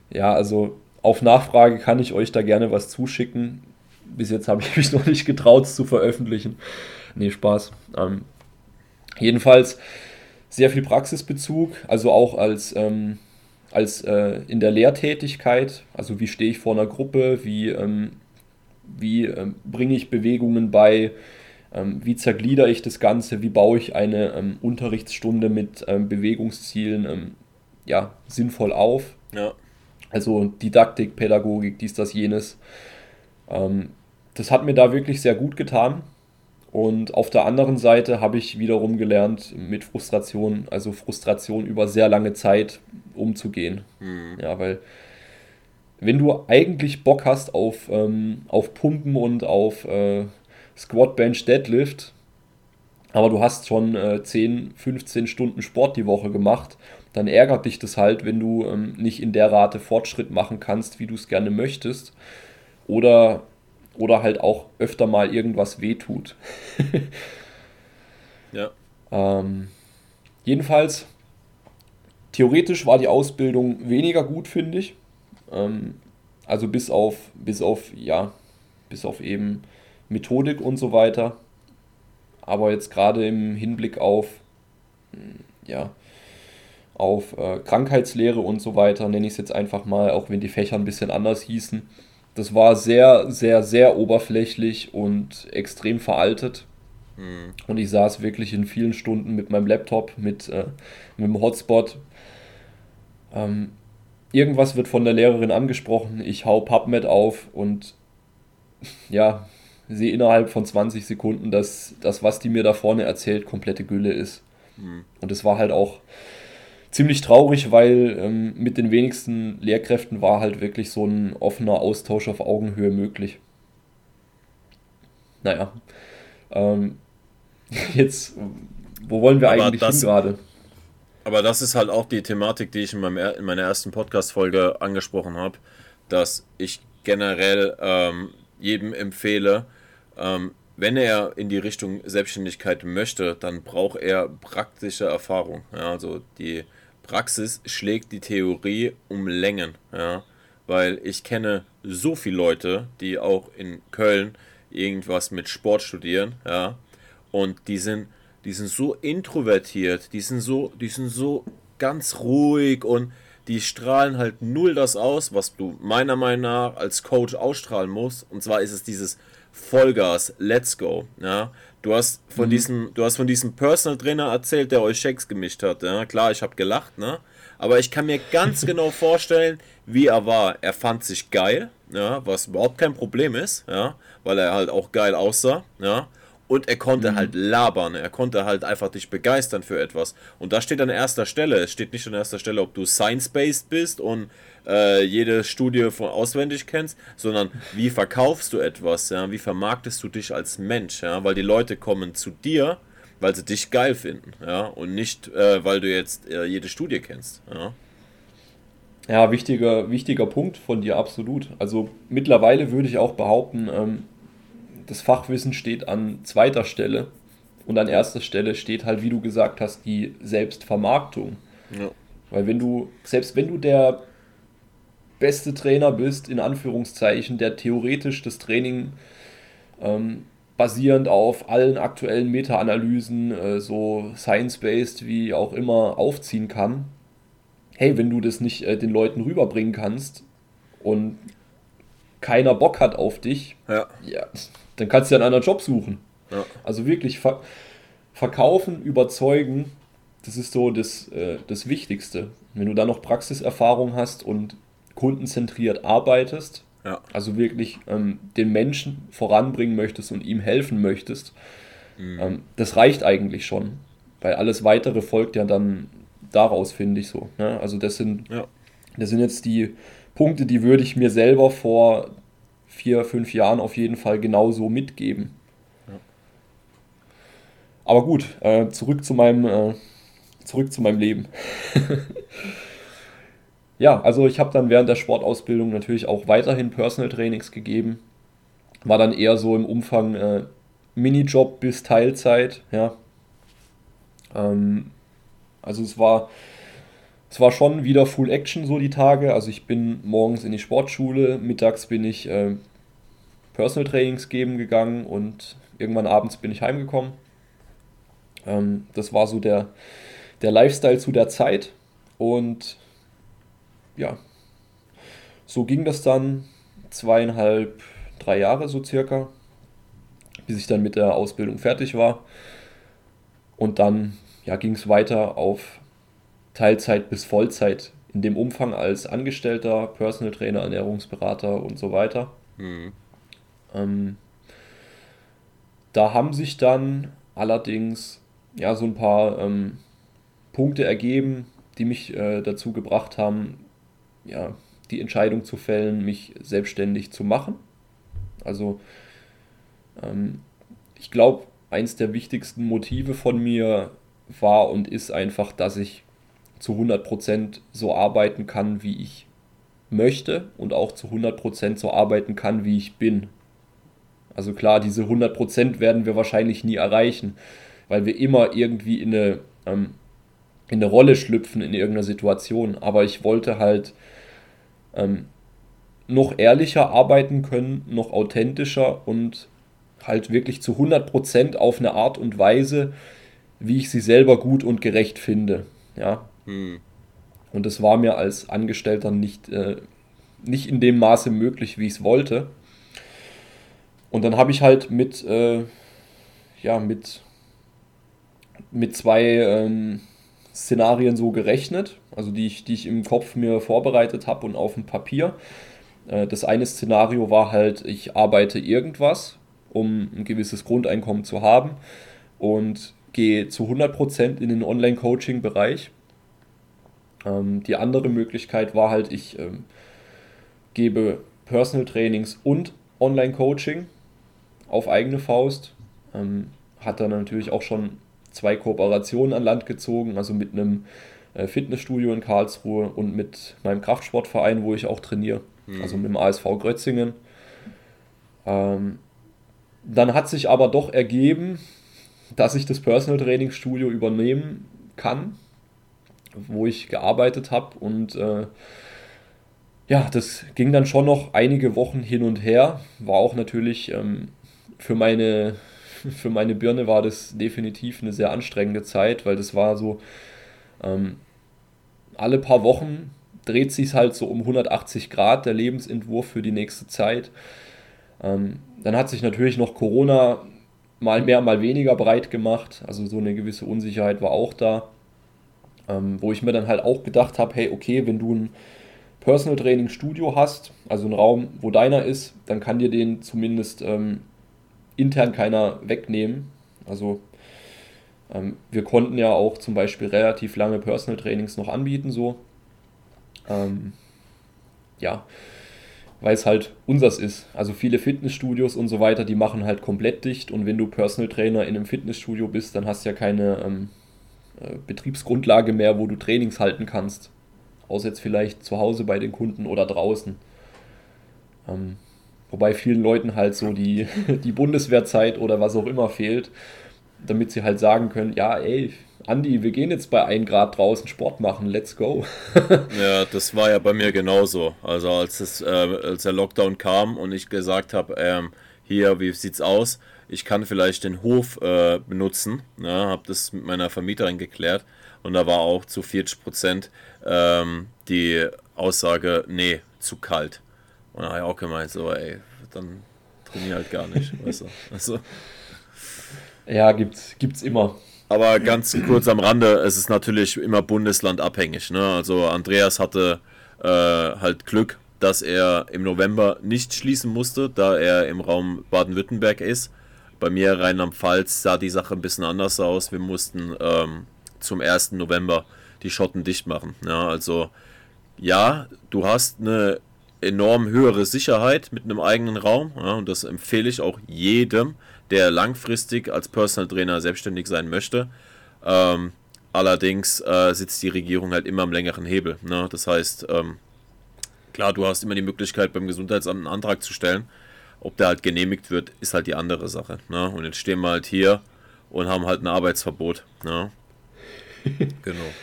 ja, also auf Nachfrage kann ich euch da gerne was zuschicken. Bis jetzt habe ich mich noch nicht getraut, es zu veröffentlichen. Nee, Spaß. Ähm, jedenfalls sehr viel Praxisbezug, also auch als, ähm, als äh, in der Lehrtätigkeit. Also wie stehe ich vor einer Gruppe, wie ähm, wie ähm, bringe ich Bewegungen bei, ähm, wie zerglieder ich das Ganze, wie baue ich eine ähm, Unterrichtsstunde mit Bewegungszielen ja, sinnvoll auf. Ja. Also Didaktik, Pädagogik, dies, das, jenes. Ähm, das hat mir da wirklich sehr gut getan. Und auf der anderen Seite habe ich wiederum gelernt, mit Frustration, also Frustration über sehr lange Zeit umzugehen. Mhm. Ja, weil wenn du eigentlich Bock hast auf, ähm, auf Pumpen und auf äh, Squat, Bench, Deadlift, aber du hast schon äh, 10, 15 Stunden Sport die Woche gemacht, dann ärgert dich das halt, wenn du ähm, nicht in der Rate Fortschritt machen kannst, wie du es gerne möchtest. Oder, oder halt auch öfter mal irgendwas wehtut. ja. Ähm, jedenfalls, theoretisch war die Ausbildung weniger gut, finde ich. Ähm, also bis auf, bis auf, ja, bis auf eben Methodik und so weiter. Aber jetzt gerade im Hinblick auf, ja, auf äh, Krankheitslehre und so weiter, nenne ich es jetzt einfach mal, auch wenn die Fächer ein bisschen anders hießen. Das war sehr, sehr, sehr oberflächlich und extrem veraltet. Mhm. Und ich saß wirklich in vielen Stunden mit meinem Laptop, mit, äh, mit dem Hotspot. Ähm, irgendwas wird von der Lehrerin angesprochen, ich hau PubMed auf und ja, sehe innerhalb von 20 Sekunden, dass das, was die mir da vorne erzählt, komplette Gülle ist. Mhm. Und es war halt auch ziemlich traurig, weil ähm, mit den wenigsten Lehrkräften war halt wirklich so ein offener Austausch auf Augenhöhe möglich. Naja, ähm, jetzt, wo wollen wir aber eigentlich das, hin gerade? Aber das ist halt auch die Thematik, die ich in, meinem, in meiner ersten Podcast-Folge angesprochen habe, dass ich generell ähm, jedem empfehle, ähm, wenn er in die Richtung Selbstständigkeit möchte, dann braucht er praktische Erfahrung. Ja, also die Praxis schlägt die Theorie um Längen. Ja, weil ich kenne so viele Leute, die auch in Köln irgendwas mit Sport studieren. Ja, und die sind die sind so introvertiert, die sind so, die sind so ganz ruhig und die strahlen halt null das aus, was du meiner Meinung nach als Coach ausstrahlen musst. Und zwar ist es dieses Vollgas, Let's Go. Ja, du hast von mhm. diesem, du hast von diesem Personal Trainer erzählt, der euch Shakes gemischt hat. Ja, klar, ich habe gelacht, ne? Aber ich kann mir ganz genau vorstellen, wie er war. Er fand sich geil, ja, was überhaupt kein Problem ist, ja, weil er halt auch geil aussah, ja. Und er konnte mhm. halt labern, er konnte halt einfach dich begeistern für etwas. Und da steht an erster Stelle, es steht nicht an erster Stelle, ob du science-based bist und äh, jede Studie von auswendig kennst, sondern wie verkaufst du etwas, ja? wie vermarktest du dich als Mensch, ja? weil die Leute kommen zu dir, weil sie dich geil finden, ja, und nicht, äh, weil du jetzt äh, jede Studie kennst, ja. Ja, wichtiger, wichtiger Punkt von dir, absolut. Also mittlerweile würde ich auch behaupten, ähm, das Fachwissen steht an zweiter Stelle und an erster Stelle steht halt, wie du gesagt hast, die Selbstvermarktung. Ja. Weil wenn du, selbst wenn du der beste Trainer bist, in Anführungszeichen, der theoretisch das Training ähm, basierend auf allen aktuellen Meta-Analysen, äh, so science-based wie auch immer, aufziehen kann, hey, wenn du das nicht äh, den Leuten rüberbringen kannst und keiner Bock hat auf dich, ja, ja dann kannst du ja einen anderen Job suchen. Ja. Also wirklich ver verkaufen, überzeugen, das ist so das, äh, das Wichtigste. Wenn du dann noch Praxiserfahrung hast und kundenzentriert arbeitest, ja. also wirklich ähm, den Menschen voranbringen möchtest und ihm helfen möchtest, mhm. ähm, das reicht eigentlich schon. Weil alles weitere folgt ja dann daraus, finde ich so. Ne? Also das sind, ja. das sind jetzt die Punkte, die würde ich mir selber vor vier, fünf Jahren auf jeden Fall genauso mitgeben. Aber gut, äh, zurück zu meinem, äh, zurück zu meinem Leben. ja, also ich habe dann während der Sportausbildung natürlich auch weiterhin Personal Trainings gegeben. War dann eher so im Umfang äh, Minijob bis Teilzeit, ja. Ähm, also es war, es war schon wieder Full Action so die Tage. Also ich bin morgens in die Sportschule, mittags bin ich äh, Personal Trainings geben gegangen und irgendwann abends bin ich heimgekommen. Ähm, das war so der, der Lifestyle zu der Zeit und ja, so ging das dann zweieinhalb, drei Jahre so circa, bis ich dann mit der Ausbildung fertig war. Und dann ja, ging es weiter auf Teilzeit bis Vollzeit in dem Umfang als Angestellter, Personal Trainer, Ernährungsberater und so weiter. Mhm. Ähm, da haben sich dann allerdings ja so ein paar ähm, Punkte ergeben, die mich äh, dazu gebracht haben, ja, die Entscheidung zu fällen, mich selbstständig zu machen. Also ähm, ich glaube, eins der wichtigsten Motive von mir war und ist einfach, dass ich zu 100% so arbeiten kann, wie ich möchte und auch zu 100% so arbeiten kann, wie ich bin. Also klar, diese 100% werden wir wahrscheinlich nie erreichen, weil wir immer irgendwie in eine, ähm, in eine Rolle schlüpfen in irgendeiner Situation. Aber ich wollte halt ähm, noch ehrlicher arbeiten können, noch authentischer und halt wirklich zu 100% auf eine Art und Weise, wie ich sie selber gut und gerecht finde. Ja. Hm. Und das war mir als Angestellter nicht, äh, nicht in dem Maße möglich, wie ich es wollte. Und dann habe ich halt mit, äh, ja, mit, mit zwei ähm, Szenarien so gerechnet, also die ich, die ich im Kopf mir vorbereitet habe und auf dem Papier. Äh, das eine Szenario war halt, ich arbeite irgendwas, um ein gewisses Grundeinkommen zu haben und gehe zu 100% in den Online-Coaching-Bereich. Ähm, die andere Möglichkeit war halt, ich ähm, gebe Personal Trainings und Online-Coaching auf eigene Faust. Ähm, hat dann natürlich auch schon zwei Kooperationen an Land gezogen, also mit einem äh, Fitnessstudio in Karlsruhe und mit meinem Kraftsportverein, wo ich auch trainiere, mhm. also mit dem ASV Grötzingen. Ähm, dann hat sich aber doch ergeben, dass ich das Personal Training Studio übernehmen kann, wo ich gearbeitet habe und äh, ja, das ging dann schon noch einige Wochen hin und her. War auch natürlich ähm, für, meine, für meine Birne war das definitiv eine sehr anstrengende Zeit, weil das war so, ähm, alle paar Wochen dreht sich halt so um 180 Grad der Lebensentwurf für die nächste Zeit. Ähm, dann hat sich natürlich noch Corona mal mehr, mal weniger breit gemacht. Also so eine gewisse Unsicherheit war auch da. Ähm, wo ich mir dann halt auch gedacht habe, hey, okay, wenn du ein Personal Training Studio hast, also ein Raum, wo deiner ist, dann kann dir den zumindest ähm, intern keiner wegnehmen. Also ähm, wir konnten ja auch zum Beispiel relativ lange Personal Trainings noch anbieten, so. Ähm, ja, weil es halt unsers ist. Also viele Fitnessstudios und so weiter, die machen halt komplett dicht und wenn du Personal Trainer in einem Fitnessstudio bist, dann hast du ja keine ähm, äh, Betriebsgrundlage mehr, wo du Trainings halten kannst. Außer jetzt vielleicht zu Hause bei den Kunden oder draußen. Ähm, wobei vielen Leuten halt so die, die Bundeswehrzeit oder was auch immer fehlt, damit sie halt sagen können, ja, ey, Andi, wir gehen jetzt bei 1 Grad draußen Sport machen, let's go. ja, das war ja bei mir genauso. Also als, es, äh, als der Lockdown kam und ich gesagt habe, ähm, hier, wie sieht's aus? Ich kann vielleicht den Hof äh, benutzen. Ja, habe das mit meiner Vermieterin geklärt und da war auch zu 40 Prozent ähm, die Aussage, nee, zu kalt. Und da habe ich auch gemeint, so, ey, dann trainiere halt gar nicht, weißt du. Also. Ja, gibt's, gibt's immer. Aber ganz kurz am Rande, es ist natürlich immer bundeslandabhängig. Ne? Also Andreas hatte äh, halt Glück, dass er im November nicht schließen musste, da er im Raum Baden-Württemberg ist. Bei mir Rheinland-Pfalz sah die Sache ein bisschen anders aus. Wir mussten ähm, zum 1. November die Schotten dicht machen. Ja, also ja, du hast eine enorm höhere Sicherheit mit einem eigenen Raum ja, und das empfehle ich auch jedem, der langfristig als Personal Trainer selbstständig sein möchte. Ähm, allerdings äh, sitzt die Regierung halt immer am längeren Hebel. Ne? Das heißt, ähm, klar, du hast immer die Möglichkeit beim Gesundheitsamt einen Antrag zu stellen. Ob der halt genehmigt wird, ist halt die andere Sache. Ne? Und jetzt stehen wir halt hier und haben halt ein Arbeitsverbot. Ne? genau.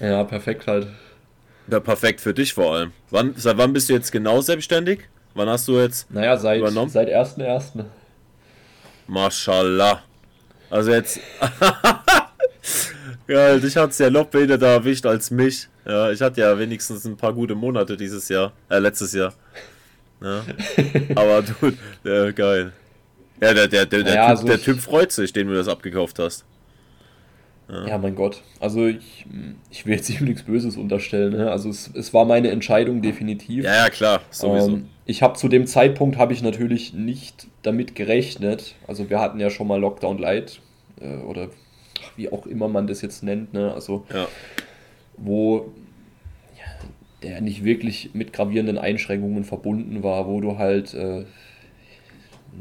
Ja, perfekt halt. Ja, perfekt für dich vor allem. Wann, seit wann bist du jetzt genau selbstständig? Wann hast du jetzt naja, seit, übernommen? Seit 1.1. Mashallah. Also jetzt. ja, dich hat es ja noch weniger da erwischt als mich. Ja, ich hatte ja wenigstens ein paar gute Monate dieses Jahr. Äh, letztes Jahr. Ja. Aber du, äh, geil. Ja, der, der, der, der, ja, typ, so der Typ freut sich, den du das abgekauft hast. Ja. ja, mein Gott. Also ich, ich will jetzt ihm nichts Böses unterstellen. Ne? Also es, es war meine Entscheidung definitiv. Ja, ja, klar, sowieso. Ähm, ich habe zu dem Zeitpunkt habe ich natürlich nicht damit gerechnet. Also wir hatten ja schon mal Lockdown Light äh, oder wie auch immer man das jetzt nennt. Ne? Also ja. wo ja, der nicht wirklich mit gravierenden Einschränkungen verbunden war, wo du halt äh,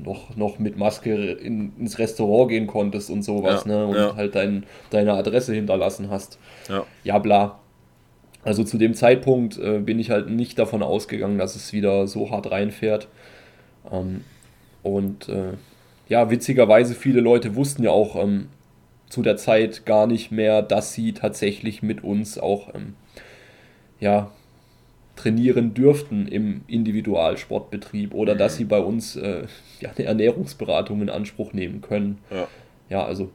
noch, noch mit Maske in, ins Restaurant gehen konntest und sowas, ja, ne? Und ja. halt dein, deine Adresse hinterlassen hast. Ja. ja, bla. Also zu dem Zeitpunkt äh, bin ich halt nicht davon ausgegangen, dass es wieder so hart reinfährt. Ähm, und äh, ja, witzigerweise, viele Leute wussten ja auch ähm, zu der Zeit gar nicht mehr, dass sie tatsächlich mit uns auch ähm, ja, trainieren dürften im Individualsportbetrieb oder mhm. dass sie bei uns äh, ja, eine Ernährungsberatung in Anspruch nehmen können. Ja. ja, also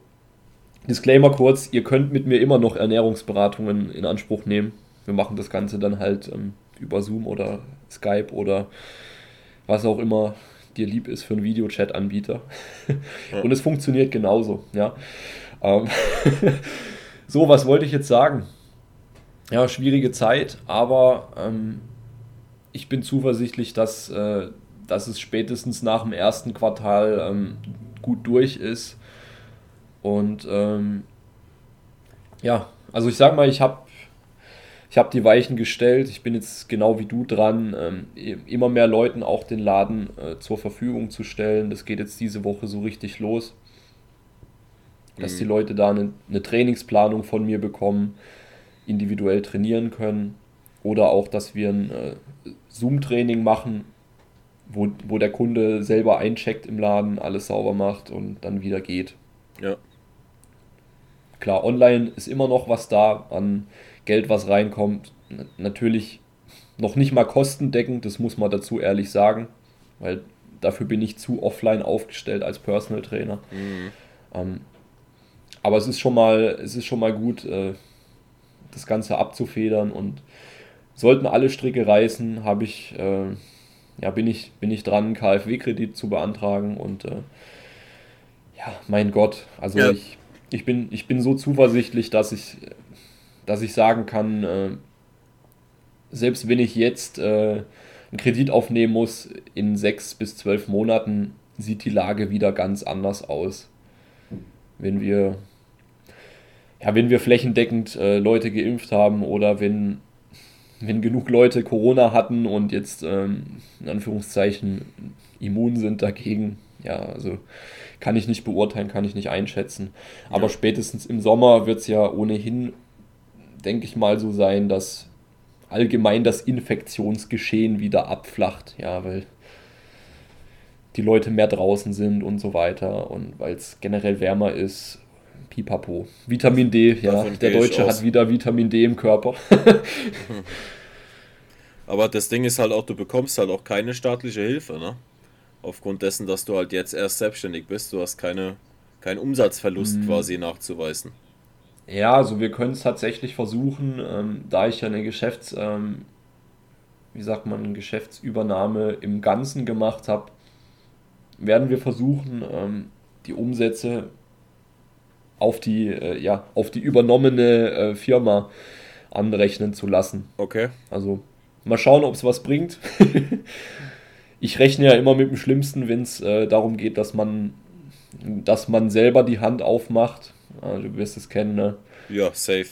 Disclaimer kurz, ihr könnt mit mir immer noch Ernährungsberatungen in Anspruch nehmen. Wir machen das Ganze dann halt ähm, über Zoom oder Skype oder was auch immer dir lieb ist für einen Videochat-Anbieter. Ja. Und es funktioniert genauso. Ja. Ähm so, was wollte ich jetzt sagen? Ja, schwierige Zeit, aber ähm, ich bin zuversichtlich, dass, äh, dass es spätestens nach dem ersten Quartal ähm, gut durch ist. Und ähm, ja, also ich sag mal, ich habe ich hab die Weichen gestellt. Ich bin jetzt genau wie du dran, ähm, immer mehr Leuten auch den Laden äh, zur Verfügung zu stellen. Das geht jetzt diese Woche so richtig los. Dass mhm. die Leute da eine, eine Trainingsplanung von mir bekommen individuell trainieren können. Oder auch, dass wir ein äh, Zoom-Training machen, wo, wo der Kunde selber eincheckt im Laden, alles sauber macht und dann wieder geht. Ja. Klar, online ist immer noch was da an Geld, was reinkommt. N natürlich noch nicht mal kostendeckend, das muss man dazu ehrlich sagen, weil dafür bin ich zu offline aufgestellt als Personal Trainer. Mhm. Ähm, aber es ist schon mal, es ist schon mal gut, äh, das Ganze abzufedern und sollten alle Stricke reißen, habe ich, äh, ja, bin ich, bin ich dran, KfW-Kredit zu beantragen und äh, ja, mein Gott, also ja. ich, ich, bin, ich bin so zuversichtlich, dass ich, dass ich sagen kann, äh, selbst wenn ich jetzt äh, einen Kredit aufnehmen muss, in sechs bis zwölf Monaten sieht die Lage wieder ganz anders aus. Wenn wir ja, wenn wir flächendeckend äh, Leute geimpft haben oder wenn, wenn genug Leute Corona hatten und jetzt ähm, in Anführungszeichen immun sind dagegen, ja, also kann ich nicht beurteilen, kann ich nicht einschätzen. Ja. Aber spätestens im Sommer wird es ja ohnehin, denke ich mal, so sein, dass allgemein das Infektionsgeschehen wieder abflacht, ja, weil die Leute mehr draußen sind und so weiter und weil es generell wärmer ist Pipapo. Vitamin D, ja. Davon der Deutsche hat wieder Vitamin D im Körper. Aber das Ding ist halt auch, du bekommst halt auch keine staatliche Hilfe, ne? Aufgrund dessen, dass du halt jetzt erst selbstständig bist, du hast keine, keinen Umsatzverlust mhm. quasi nachzuweisen. Ja, also wir können es tatsächlich versuchen, ähm, da ich ja eine Geschäfts, ähm, wie sagt man, Geschäftsübernahme im Ganzen gemacht habe, werden wir versuchen, ähm, die Umsätze auf die, äh, ja, auf die übernommene äh, Firma anrechnen zu lassen. Okay. Also mal schauen, ob es was bringt. ich rechne ja immer mit dem Schlimmsten, wenn es äh, darum geht, dass man, dass man selber die Hand aufmacht. Also, du wirst es kennen, ne? Ja, safe.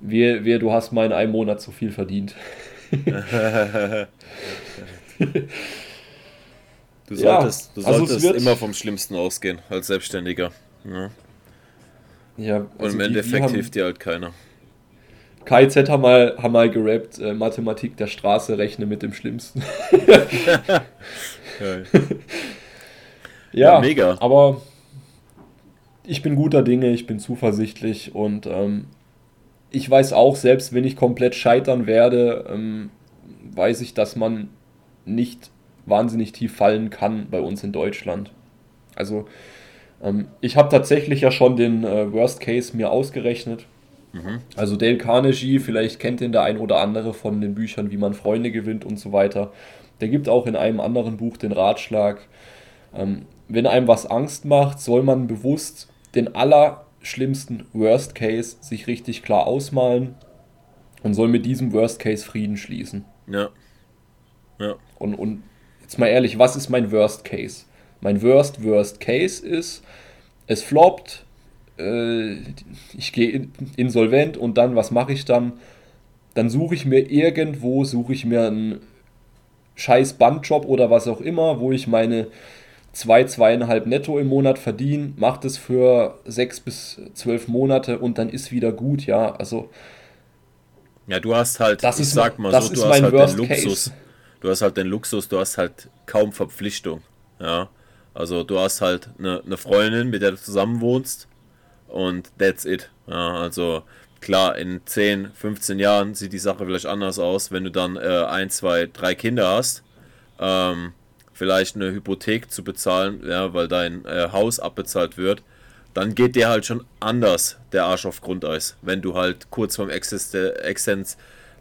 Wir, wir, du hast mal in einem Monat zu viel verdient. du solltest, ja, du also solltest also immer vom Schlimmsten ausgehen als Selbstständiger. Ja. Ja, also Und im Endeffekt haben, hilft dir halt keiner. KIZ haben mal, haben mal gerappt, äh, Mathematik der Straße rechne mit dem Schlimmsten. ja, ja, mega. Aber ich bin guter Dinge, ich bin zuversichtlich und ähm, ich weiß auch, selbst wenn ich komplett scheitern werde, ähm, weiß ich, dass man nicht wahnsinnig tief fallen kann bei uns in Deutschland. Also ich habe tatsächlich ja schon den äh, Worst Case mir ausgerechnet. Mhm. Also Dale Carnegie, vielleicht kennt ihn der ein oder andere von den Büchern, wie man Freunde gewinnt und so weiter. Der gibt auch in einem anderen Buch den Ratschlag, ähm, wenn einem was Angst macht, soll man bewusst den aller, schlimmsten Worst Case sich richtig klar ausmalen und soll mit diesem Worst Case Frieden schließen. Ja. Ja. Und, und jetzt mal ehrlich, was ist mein Worst Case? Mein Worst Worst Case ist, es floppt, äh, ich gehe insolvent und dann, was mache ich dann? Dann suche ich mir irgendwo, suche ich mir einen scheiß Bandjob oder was auch immer, wo ich meine zwei, zweieinhalb netto im Monat verdiene, mache das für sechs bis zwölf Monate und dann ist wieder gut, ja. Also. Ja, du hast halt, das ich ist, sag mal so, du hast halt den Luxus. Case. Du hast halt den Luxus, du hast halt kaum Verpflichtung. Ja. Also du hast halt eine, eine Freundin, mit der du zusammen wohnst und that's it. Ja, also klar, in 10, 15 Jahren sieht die Sache vielleicht anders aus, wenn du dann äh, ein, zwei, drei Kinder hast. Ähm, vielleicht eine Hypothek zu bezahlen, ja, weil dein äh, Haus abbezahlt wird, dann geht dir halt schon anders der Arsch auf Grundeis, wenn du halt kurz vorm Existenz,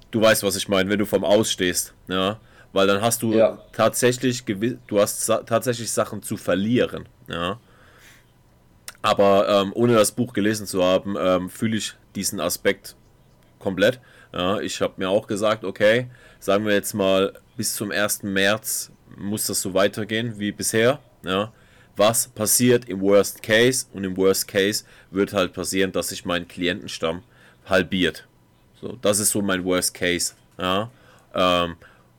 du weißt, was ich meine, wenn du vom Aus stehst, ja, weil dann hast du Ja. tatsächlich du hast sa- tatsächlich Sachen zu verlieren, ja. Aber ähm, ohne das Buch gelesen zu haben, ähm, fühle ich diesen Aspekt komplett. Ja, ich habe mir auch gesagt, okay, sagen wir jetzt mal, bis zum 1. März muss das so weitergehen wie bisher. Ja. Was passiert im Worst Case? Und im Worst Case wird halt passieren, dass sich mein Klientenstamm halbiert. So, das ist so mein Worst Case. Ja. Ähm,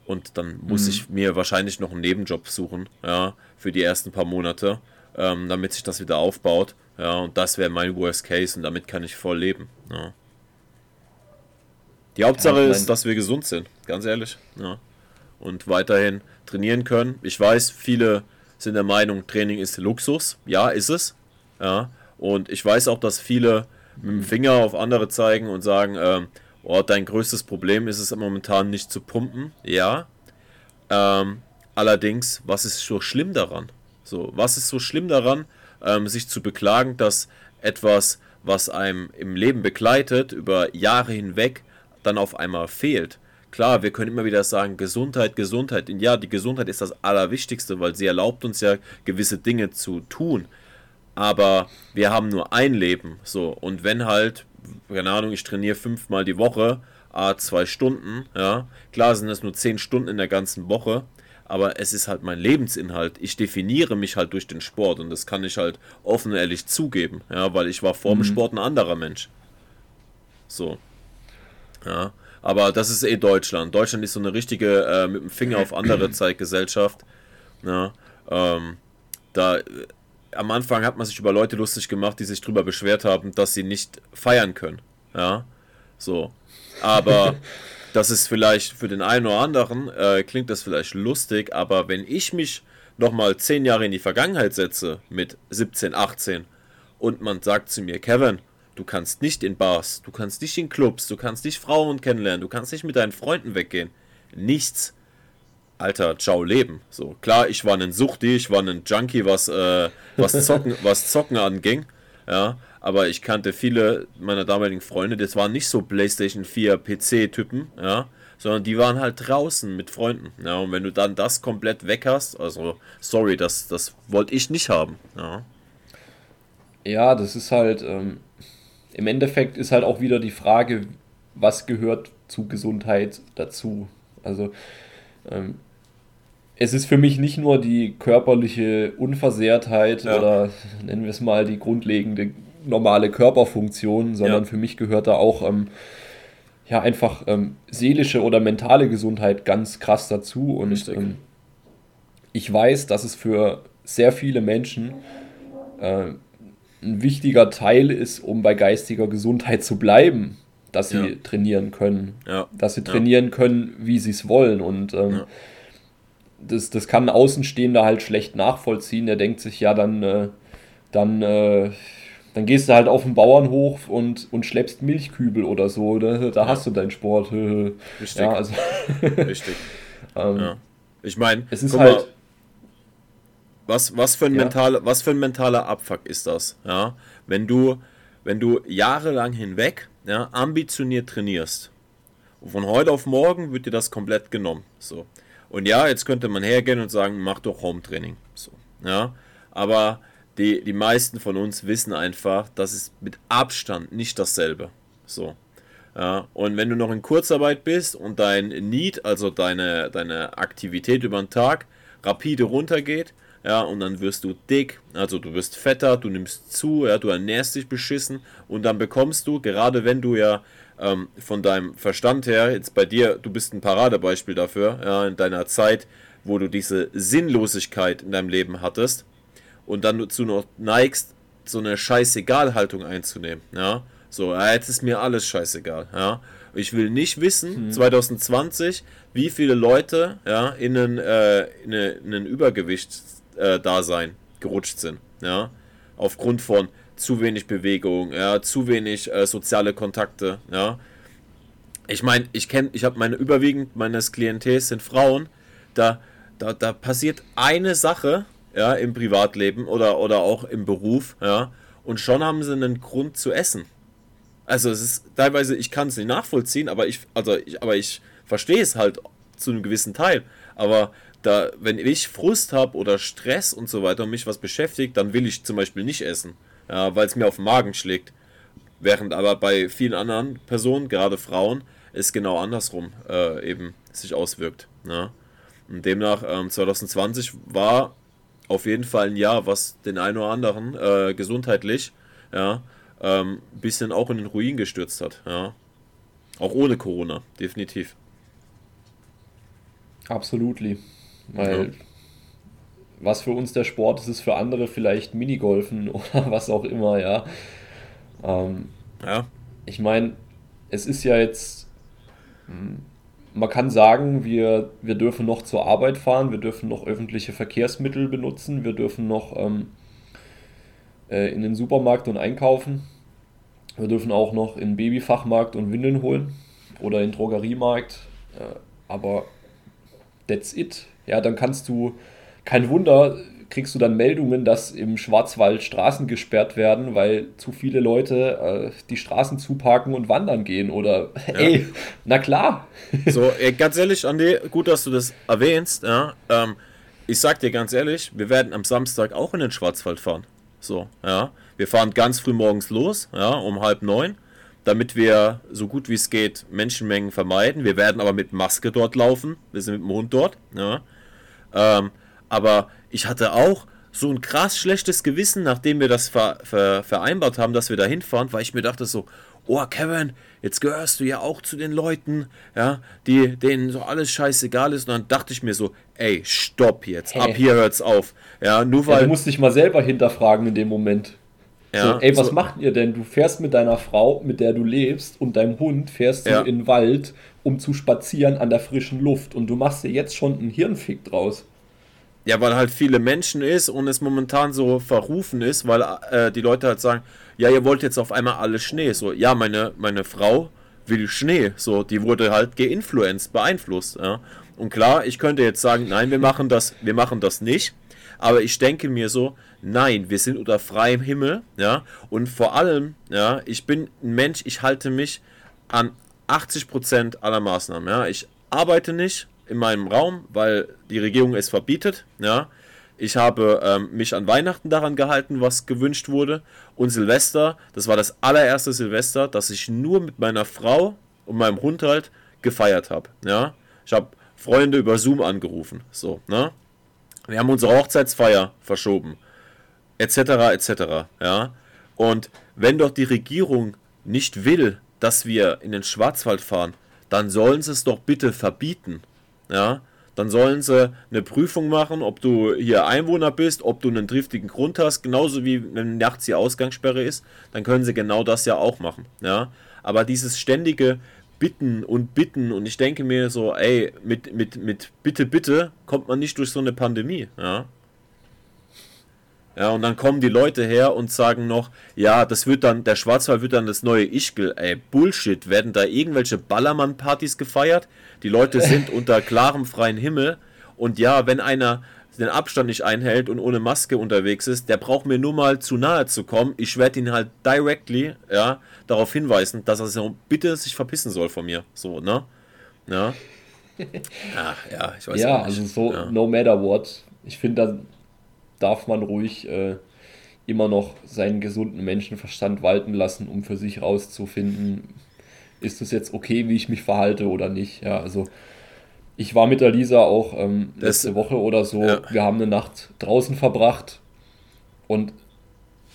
und dann muss ich mir wahrscheinlich noch einen Nebenjob suchen, ja, für die ersten paar Monate, ähm, damit sich das wieder aufbaut. Ja, und das wäre mein Worst Case und damit kann ich voll leben. Ja. Die Hauptsache Ja, ist, dass wir gesund sind, ganz ehrlich. Ja. Und weiterhin trainieren können. Ich weiß, viele sind der Meinung, Training ist Luxus. Ja, ist es. Ja. Und ich weiß auch, dass viele mit dem Finger auf andere zeigen und sagen, ähm, oh, dein größtes Problem ist es momentan nicht zu pumpen. Ja. Ähm, allerdings, was ist so schlimm daran? So, was ist so schlimm daran, ähm, sich zu beklagen, dass etwas, was einem im Leben begleitet, über Jahre hinweg, dann auf einmal fehlt? Klar, wir können immer wieder sagen, Gesundheit, Gesundheit. Und ja, die Gesundheit ist das Allerwichtigste, weil sie erlaubt uns ja gewisse Dinge zu tun. Aber wir haben nur ein Leben. So, und wenn halt, keine Ahnung, ich trainiere fünfmal die Woche, a zwei Stunden, ja, klar sind das nur zehn Stunden in der ganzen Woche, aber es ist halt mein Lebensinhalt. Ich definiere mich halt durch den Sport und das kann ich halt offen und ehrlich zugeben, ja, weil ich war vor dem Sport ein anderer Mensch. So. Ja, aber das ist eh Deutschland. Deutschland ist so eine richtige äh, mit dem Finger auf andere Zeitgesellschaft. Ja, ähm, da am Anfang hat man sich über Leute lustig gemacht, die sich darüber beschwert haben, dass sie nicht feiern können. Ja, so. Aber das ist vielleicht für den einen oder anderen, äh, klingt das vielleicht lustig, aber wenn ich mich nochmal zehn Jahre in die Vergangenheit setze, mit 17, 18, und man sagt zu mir, Kevin, du kannst nicht in Bars, du kannst nicht in Clubs, du kannst nicht Frauen kennenlernen, du kannst nicht mit deinen Freunden weggehen. Nichts. Alter, ciao Leben. So, klar, ich war ein Suchti, ich war ein Junkie, was, äh, was, Zocken, was Zocken anging. Ja, aber ich kannte viele meiner damaligen Freunde, das waren nicht so PlayStation 4 PC-Typen, ja, sondern die waren halt draußen mit Freunden. Ja, und wenn du dann das komplett weg hast, also sorry, das, das wollte ich nicht haben. Ja. Ja, das ist halt, ähm, im Endeffekt ist halt auch wieder die Frage, was gehört zu Gesundheit dazu. Also, ähm, es ist für mich nicht nur die körperliche Unversehrtheit Ja. oder nennen wir es mal die grundlegende normale Körperfunktion, sondern Ja. für mich gehört da auch ähm, ja einfach ähm, seelische oder mentale Gesundheit ganz krass dazu. Und ähm, ich weiß, dass es für sehr viele Menschen äh, ein wichtiger Teil ist, um bei geistiger Gesundheit zu bleiben, dass sie Ja. trainieren können. Dass sie trainieren können, wie sie es wollen. Und ähm, Ja. Das, das kann ein Außenstehender halt schlecht nachvollziehen. Der denkt sich, ja, dann, äh, dann, äh, dann gehst du halt auf den Bauernhof und, und schleppst Milchkübel oder so. Da, da hast du deinen Sport. Richtig. ja, also Richtig. ähm, Ja. Ich meine, es ist halt. mal, was, was, für ein Ja. mentale, was für ein mentaler Abfuck ist das? Ja? Wenn, du, wenn du jahrelang hinweg ja, ambitioniert trainierst und von heute auf morgen wird dir das komplett genommen. So. Und ja, jetzt könnte man hergehen und sagen, mach doch Home-Training. So. Ja? Aber die, die meisten von uns wissen einfach, das ist mit Abstand nicht dasselbe. So. Ja, und wenn du noch in Kurzarbeit bist und dein Need, also deine, deine Aktivität über den Tag, rapide runtergeht, ja, und dann wirst du dick, also du wirst fetter, du nimmst zu, ja, du ernährst dich beschissen und dann bekommst du, gerade wenn du ja ähm, von deinem Verstand her, jetzt bei dir, du bist ein Paradebeispiel dafür, ja, in deiner Zeit, wo du diese Sinnlosigkeit in deinem Leben hattest und dann dazu noch neigst, so eine Scheißegal-Haltung einzunehmen, ja, so, ja, jetzt ist mir alles scheißegal, ja, ich will nicht wissen, hm. 2020, wie viele Leute ja, in ein, äh, in ein Übergewicht-Dasein äh, gerutscht sind. Ja? Aufgrund von zu wenig Bewegung, ja, zu wenig äh, soziale Kontakte. Ja? Ich meine, ich kenne, ich habe meine überwiegend meines Klientels sind Frauen, da, da, da passiert eine Sache ja, im Privatleben oder, oder auch im Beruf, ja, und schon haben sie einen Grund zu essen. Also es ist teilweise, ich kann es nicht nachvollziehen, aber ich, also ich, aber ich verstehe es halt zu einem gewissen Teil. Aber da, wenn ich Frust habe oder Stress und so weiter und mich was beschäftigt, dann will ich zum Beispiel nicht essen, ja, weil es mir auf den Magen schlägt. Während aber bei vielen anderen Personen, gerade Frauen, es genau andersrum äh, eben sich auswirkt. Ja. Und demnach ähm, 2020 war auf jeden Fall ein Jahr, was den einen oder anderen äh, gesundheitlich ja, ähm, bisschen auch in den Ruin gestürzt hat. Ja. Auch ohne Corona, definitiv. Absolutely. Weil ja. Was für uns der Sport ist, ist für andere vielleicht Minigolfen oder was auch immer, ja. Ähm, ja. Ich meine, es ist ja jetzt, man kann sagen, wir, wir dürfen noch zur Arbeit fahren, wir dürfen noch öffentliche Verkehrsmittel benutzen, wir dürfen noch ähm, äh, in den Supermarkt und einkaufen. Wir dürfen auch noch in den Babyfachmarkt und Windeln holen oder in den Drogeriemarkt. Äh, aber that's it. Ja, dann kannst du, kein Wunder, kriegst du dann Meldungen, dass im Schwarzwald Straßen gesperrt werden, weil zu viele Leute äh, die Straßen zuparken und wandern gehen. Oder, ja. ey, na klar. So, ey, ganz ehrlich, Andi, gut, dass du das erwähnst. Ja. Ähm, ich sag dir ganz ehrlich, wir werden am Samstag auch in den Schwarzwald fahren. So, ja. Wir fahren ganz früh morgens los, ja, um halb neun, damit wir so gut wie es geht Menschenmengen vermeiden. Wir werden aber mit Maske dort laufen. Wir sind mit dem Hund dort, ja. Ähm, aber ich hatte auch so ein krass schlechtes Gewissen, nachdem wir das ver ver vereinbart haben, dass wir da hinfahren, weil ich mir dachte so, oh Kevin, jetzt gehörst du ja auch zu den Leuten, ja, die, denen so alles scheißegal ist. Und dann dachte ich mir so, ey, stopp jetzt, hey. ab hier hört's auf. Ja, nur weil. Ja, du musst dich mal selber hinterfragen in dem Moment. Ja, so, ey, was so. macht ihr denn? Du fährst mit deiner Frau, mit der du lebst, und deinem Hund fährst du ja. in den Wald, um zu spazieren an der frischen Luft. Und du machst dir jetzt schon einen Hirnfick draus. Ja, weil halt viele Menschen ist und es momentan so verrufen ist, weil äh, die Leute halt sagen, ja, ihr wollt jetzt auf einmal alles Schnee. So, ja, meine, meine Frau will Schnee. So, die wurde halt geinfluenced, beeinflusst. Ja. Und klar, ich könnte jetzt sagen, nein, wir machen das, wir machen das nicht. Aber ich denke mir so, nein, wir sind unter freiem Himmel, ja. Und vor allem, ja, ich bin ein Mensch, ich halte mich an 80% aller Maßnahmen, ja. Ich arbeite nicht in meinem Raum, weil die Regierung es verbietet, ja. Ich habe ähm, mich an Weihnachten daran gehalten, was gewünscht wurde. Und Silvester, das war das allererste Silvester, das ich nur mit meiner Frau und meinem Hund halt gefeiert habe. Ja? Ich habe Freunde über Zoom angerufen. So, ne? Wir haben unsere Hochzeitsfeier verschoben. Etc. etc. Ja? Und wenn doch die Regierung nicht will, dass wir in den Schwarzwald fahren, dann sollen sie es doch bitte verbieten. Ja? Dann sollen sie eine Prüfung machen, ob du hier Einwohner bist, ob du einen triftigen Grund hast, genauso wie wenn nachts die Ausgangssperre ist, dann können sie genau das ja auch machen. Ja? Aber dieses ständige Bitten und Bitten und ich denke mir so, ey, mit, mit, mit Bitte, Bitte kommt man nicht durch so eine Pandemie. Ja? Ja, und dann kommen die Leute her und sagen noch, ja, das wird dann, der Schwarzwald wird dann das neue Ischgl. Ey, Bullshit. Werden da irgendwelche Ballermann-Partys gefeiert? Die Leute sind unter klarem freien Himmel. Und ja, wenn einer den Abstand nicht einhält und ohne Maske unterwegs ist, der braucht mir nur mal zu nahe zu kommen. Ich werde ihn halt directly, ja, darauf hinweisen, dass er so bitte sich verpissen soll von mir. So, ne? Ja. Ach, ja, ich weiß ja, nicht. also so, ja. no matter what. Ich finde, darf man ruhig äh, immer noch seinen gesunden Menschenverstand walten lassen, um für sich rauszufinden, ist es jetzt okay, wie ich mich verhalte oder nicht. Ja, also ich war mit der Lisa auch ähm, letzte das, Woche oder so. Ja. Wir haben eine Nacht draußen verbracht und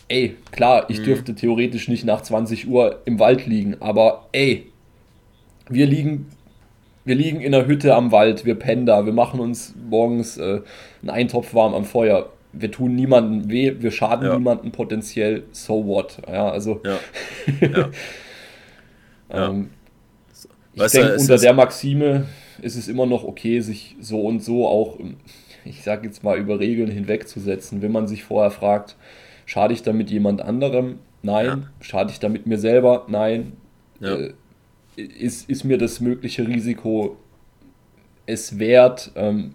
ey, klar, ich mhm. dürfte theoretisch nicht nach 20 Uhr im Wald liegen, aber ey, wir liegen, wir liegen in der Hütte am Wald, wir pennen da, wir machen uns morgens äh, einen Eintopf warm am Feuer. Wir tun niemandem weh, wir schaden ja. niemandem potenziell, so what. Ja, also. Ja. ja. ähm, ich denke, unter der Maxime ist es immer noch okay, sich so und so auch, ich sage jetzt mal, über Regeln hinwegzusetzen. Wenn man sich vorher fragt, schade ich damit jemand anderem? Nein. Ja. Schade ich damit mir selber? Nein. Ja. Äh, ist, ist mir das mögliche Risiko es wert, ähm,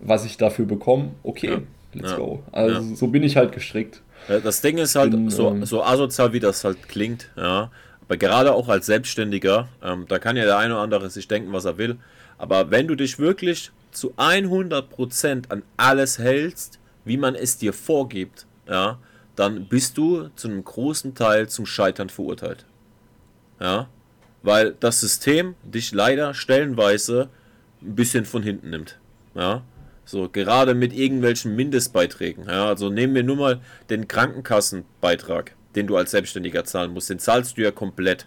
was ich dafür bekomme? Okay, ja. Let's go. Also so bin ich halt gestrickt. Das Ding ist halt bin, so, ähm, so asozial, wie das halt klingt, ja. Aber gerade auch als Selbstständiger, ähm, da kann ja der eine oder andere sich denken, was er will. Aber wenn du dich wirklich zu 100% an alles hältst, wie man es dir vorgibt, ja, dann bist du zu einem großen Teil zum Scheitern verurteilt. Ja, weil das System dich leider stellenweise ein bisschen von hinten nimmt. Ja, so gerade mit irgendwelchen Mindestbeiträgen. Ja, also nehmen wir nur mal den Krankenkassenbeitrag, den du als Selbstständiger zahlen musst. Den zahlst du ja komplett.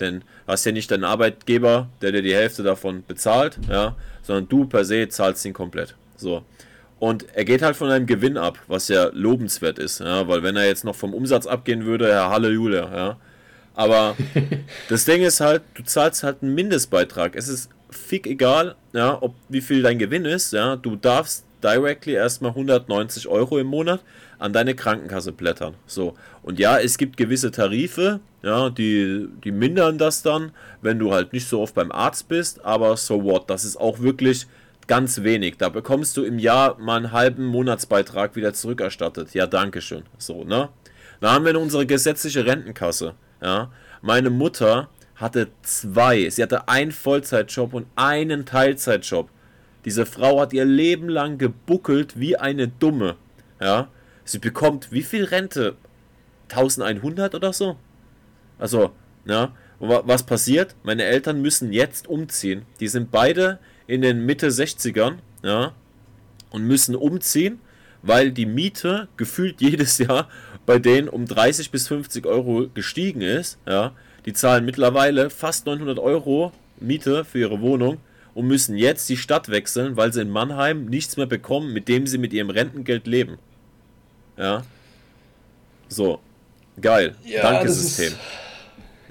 Denn hast ja nicht deinen Arbeitgeber, der dir die Hälfte davon bezahlt, ja, sondern du per se zahlst ihn komplett. So. Und er geht halt von einem Gewinn ab, was ja lobenswert ist, ja, weil wenn er jetzt noch vom Umsatz abgehen würde, ja, Halleluja, ja. Aber das Ding ist halt, du zahlst halt einen Mindestbeitrag. Es ist fick egal, ja, ob wie viel dein Gewinn ist, ja. Du darfst directly erstmal 190 Euro im Monat an deine Krankenkasse blättern. So. Und ja, es gibt gewisse Tarife, ja, die, die mindern das dann, wenn du halt nicht so oft beim Arzt bist, aber so what, das ist auch wirklich ganz wenig. Da bekommst du im Jahr mal einen halben Monatsbeitrag wieder zurückerstattet. Ja, danke schön. So, ne? Da haben wir unsere gesetzliche Rentenkasse. Ja, meine Mutter hatte zwei. Sie hatte einen Vollzeitjob und einen Teilzeitjob. Diese Frau hat ihr Leben lang gebuckelt wie eine Dumme. Ja, sie bekommt wie viel Rente? 1100 oder so? Also, ja, was passiert? Meine Eltern müssen jetzt umziehen. Die sind beide in den Mitte 60ern, ja, und müssen umziehen, weil die Miete gefühlt jedes Jahr bei denen um 30 bis 50 Euro gestiegen ist, ja. Die zahlen mittlerweile fast 900 Euro Miete für ihre Wohnung und müssen jetzt die Stadt wechseln, weil sie in Mannheim nichts mehr bekommen, mit dem sie mit ihrem Rentengeld leben. Ja. So. Geil. Ja, Danke, System.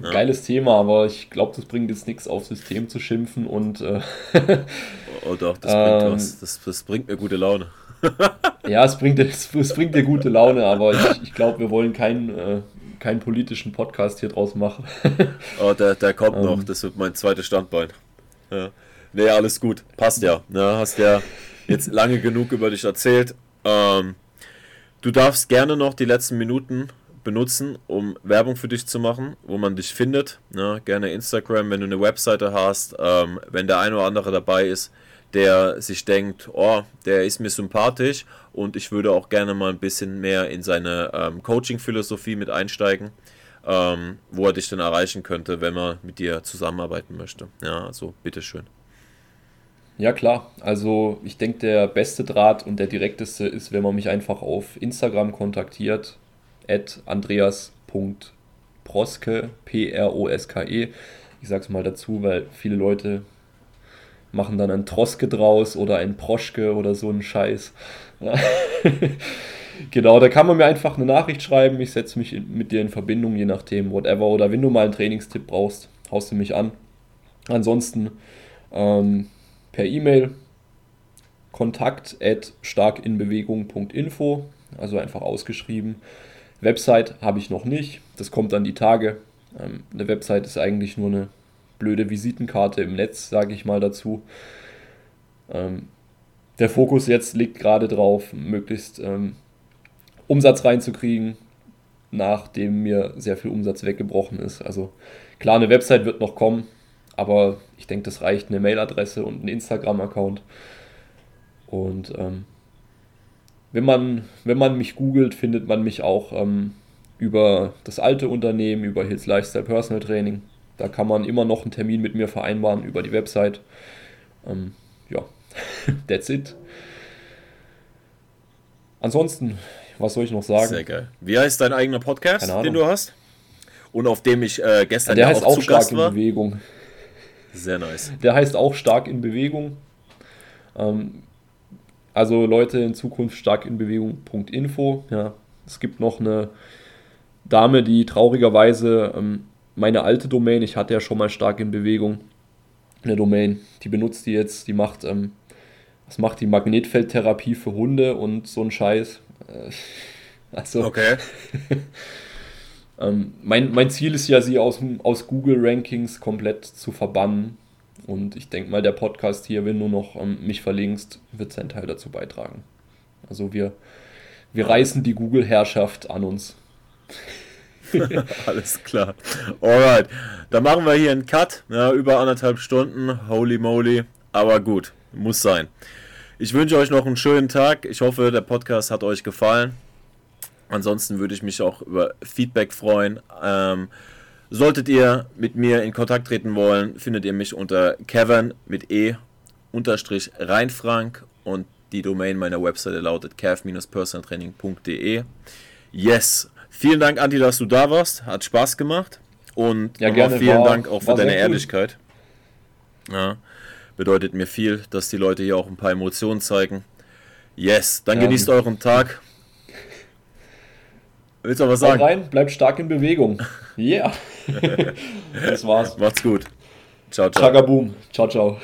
Ja. Geiles Thema, aber ich glaube, das bringt jetzt nichts auf System zu schimpfen und. Äh, oh, doch, das bringt ähm, was. Das, das bringt mir gute Laune. ja, es bringt, es, es, bringt dir gute Laune, aber ich, ich glaube, wir wollen keinen, äh, keinen politischen Podcast hier draus machen. oh, der, der kommt ähm, noch, das wird mein zweites Standbein. Ja. Nee, alles gut, passt ja. Ne? Hast ja jetzt lange genug über dich erzählt. Ähm, du darfst gerne noch die letzten Minuten benutzen, um Werbung für dich zu machen, wo man dich findet. Ne? Gerne Instagram, wenn du eine Webseite hast, ähm, wenn der eine oder andere dabei ist, der sich denkt, oh, der ist mir sympathisch und ich würde auch gerne mal ein bisschen mehr in seine ähm, Coaching-Philosophie mit einsteigen, ähm, wo er dich dann erreichen könnte, wenn man mit dir zusammenarbeiten möchte. Ja, also bitteschön. Ja klar, also ich denke, der beste Draht und der direkteste ist, wenn man mich einfach auf Instagram kontaktiert at andreas.proske, P-R-O-S-K-E. Ich sag's mal dazu, weil viele Leute machen dann ein Troske draus oder ein Proschke oder so einen Scheiß. genau, da kann man mir einfach eine Nachricht schreiben. Ich setze mich mit dir in Verbindung, je nachdem, whatever. Oder wenn du mal einen Trainingstipp brauchst, haust du mich an. Ansonsten ähm, per E-Mail kontakt at starkinbewegung.info, also einfach ausgeschrieben. Website habe ich noch nicht, das kommt dann die Tage. Ähm, eine Website ist eigentlich nur eine blöde Visitenkarte im Netz, sage ich mal dazu. Ähm, der Fokus jetzt liegt gerade drauf, möglichst ähm, Umsatz reinzukriegen, nachdem mir sehr viel Umsatz weggebrochen ist. Also klar, eine Website wird noch kommen, aber ich denke, das reicht eine Mailadresse und ein Instagram-Account. Und ähm, wenn man, wenn man mich googelt, findet man mich auch ähm, über das alte Unternehmen, über Hills Lifestyle Personal Training. Da kann man immer noch einen Termin mit mir vereinbaren über die Website. Ähm, ja, that's it. Ansonsten, was soll ich noch sagen? Sehr geil. Wie heißt dein eigener Podcast, den du hast? Und auf dem ich äh, gestern ja, der heißt auch stark in Bewegung. Sehr nice. Der heißt auch stark in Bewegung. Ähm, also Leute in Zukunft stark in Bewegung.info. Ja, es gibt noch eine Dame, die traurigerweise ähm, meine alte Domain, ich hatte ja schon mal stark in Bewegung eine Domain, die benutzt die jetzt, die macht, ähm, was macht die Magnetfeldtherapie für Hunde und so ein Scheiß. Äh, also, okay. ähm, mein, mein Ziel ist ja, sie aus, aus Google-Rankings komplett zu verbannen. Und ich denke mal, der Podcast hier, wenn du noch ähm, mich verlinkst, wird seinen Teil dazu beitragen. Also wir, wir reißen die Google-Herrschaft an uns. Alles klar. Alright. Dann machen wir hier einen Cut. Ja, über anderthalb Stunden. Holy moly. Aber gut. Muss sein. Ich wünsche euch noch einen schönen Tag. Ich hoffe, der Podcast hat euch gefallen. Ansonsten würde ich mich auch über Feedback freuen. Ähm, solltet ihr mit mir in Kontakt treten wollen, findet ihr mich unter Kevin mit E unterstrich Reinfrank und die Domain meiner Webseite lautet cav-personaltraining.de. Yes, Vielen Dank, Andi, dass du da warst. Hat Spaß gemacht. Und ja, gerne, vielen war, Dank auch für deine Ehrlichkeit. Ja, bedeutet mir viel, dass die Leute hier auch ein paar Emotionen zeigen. Yes, dann ja, genießt euren Tag. Willst du was sagen? rein, bleibt stark in Bewegung. Yeah. das war's. Macht's gut. Ciao, ciao. Chagaboom. Ciao, ciao.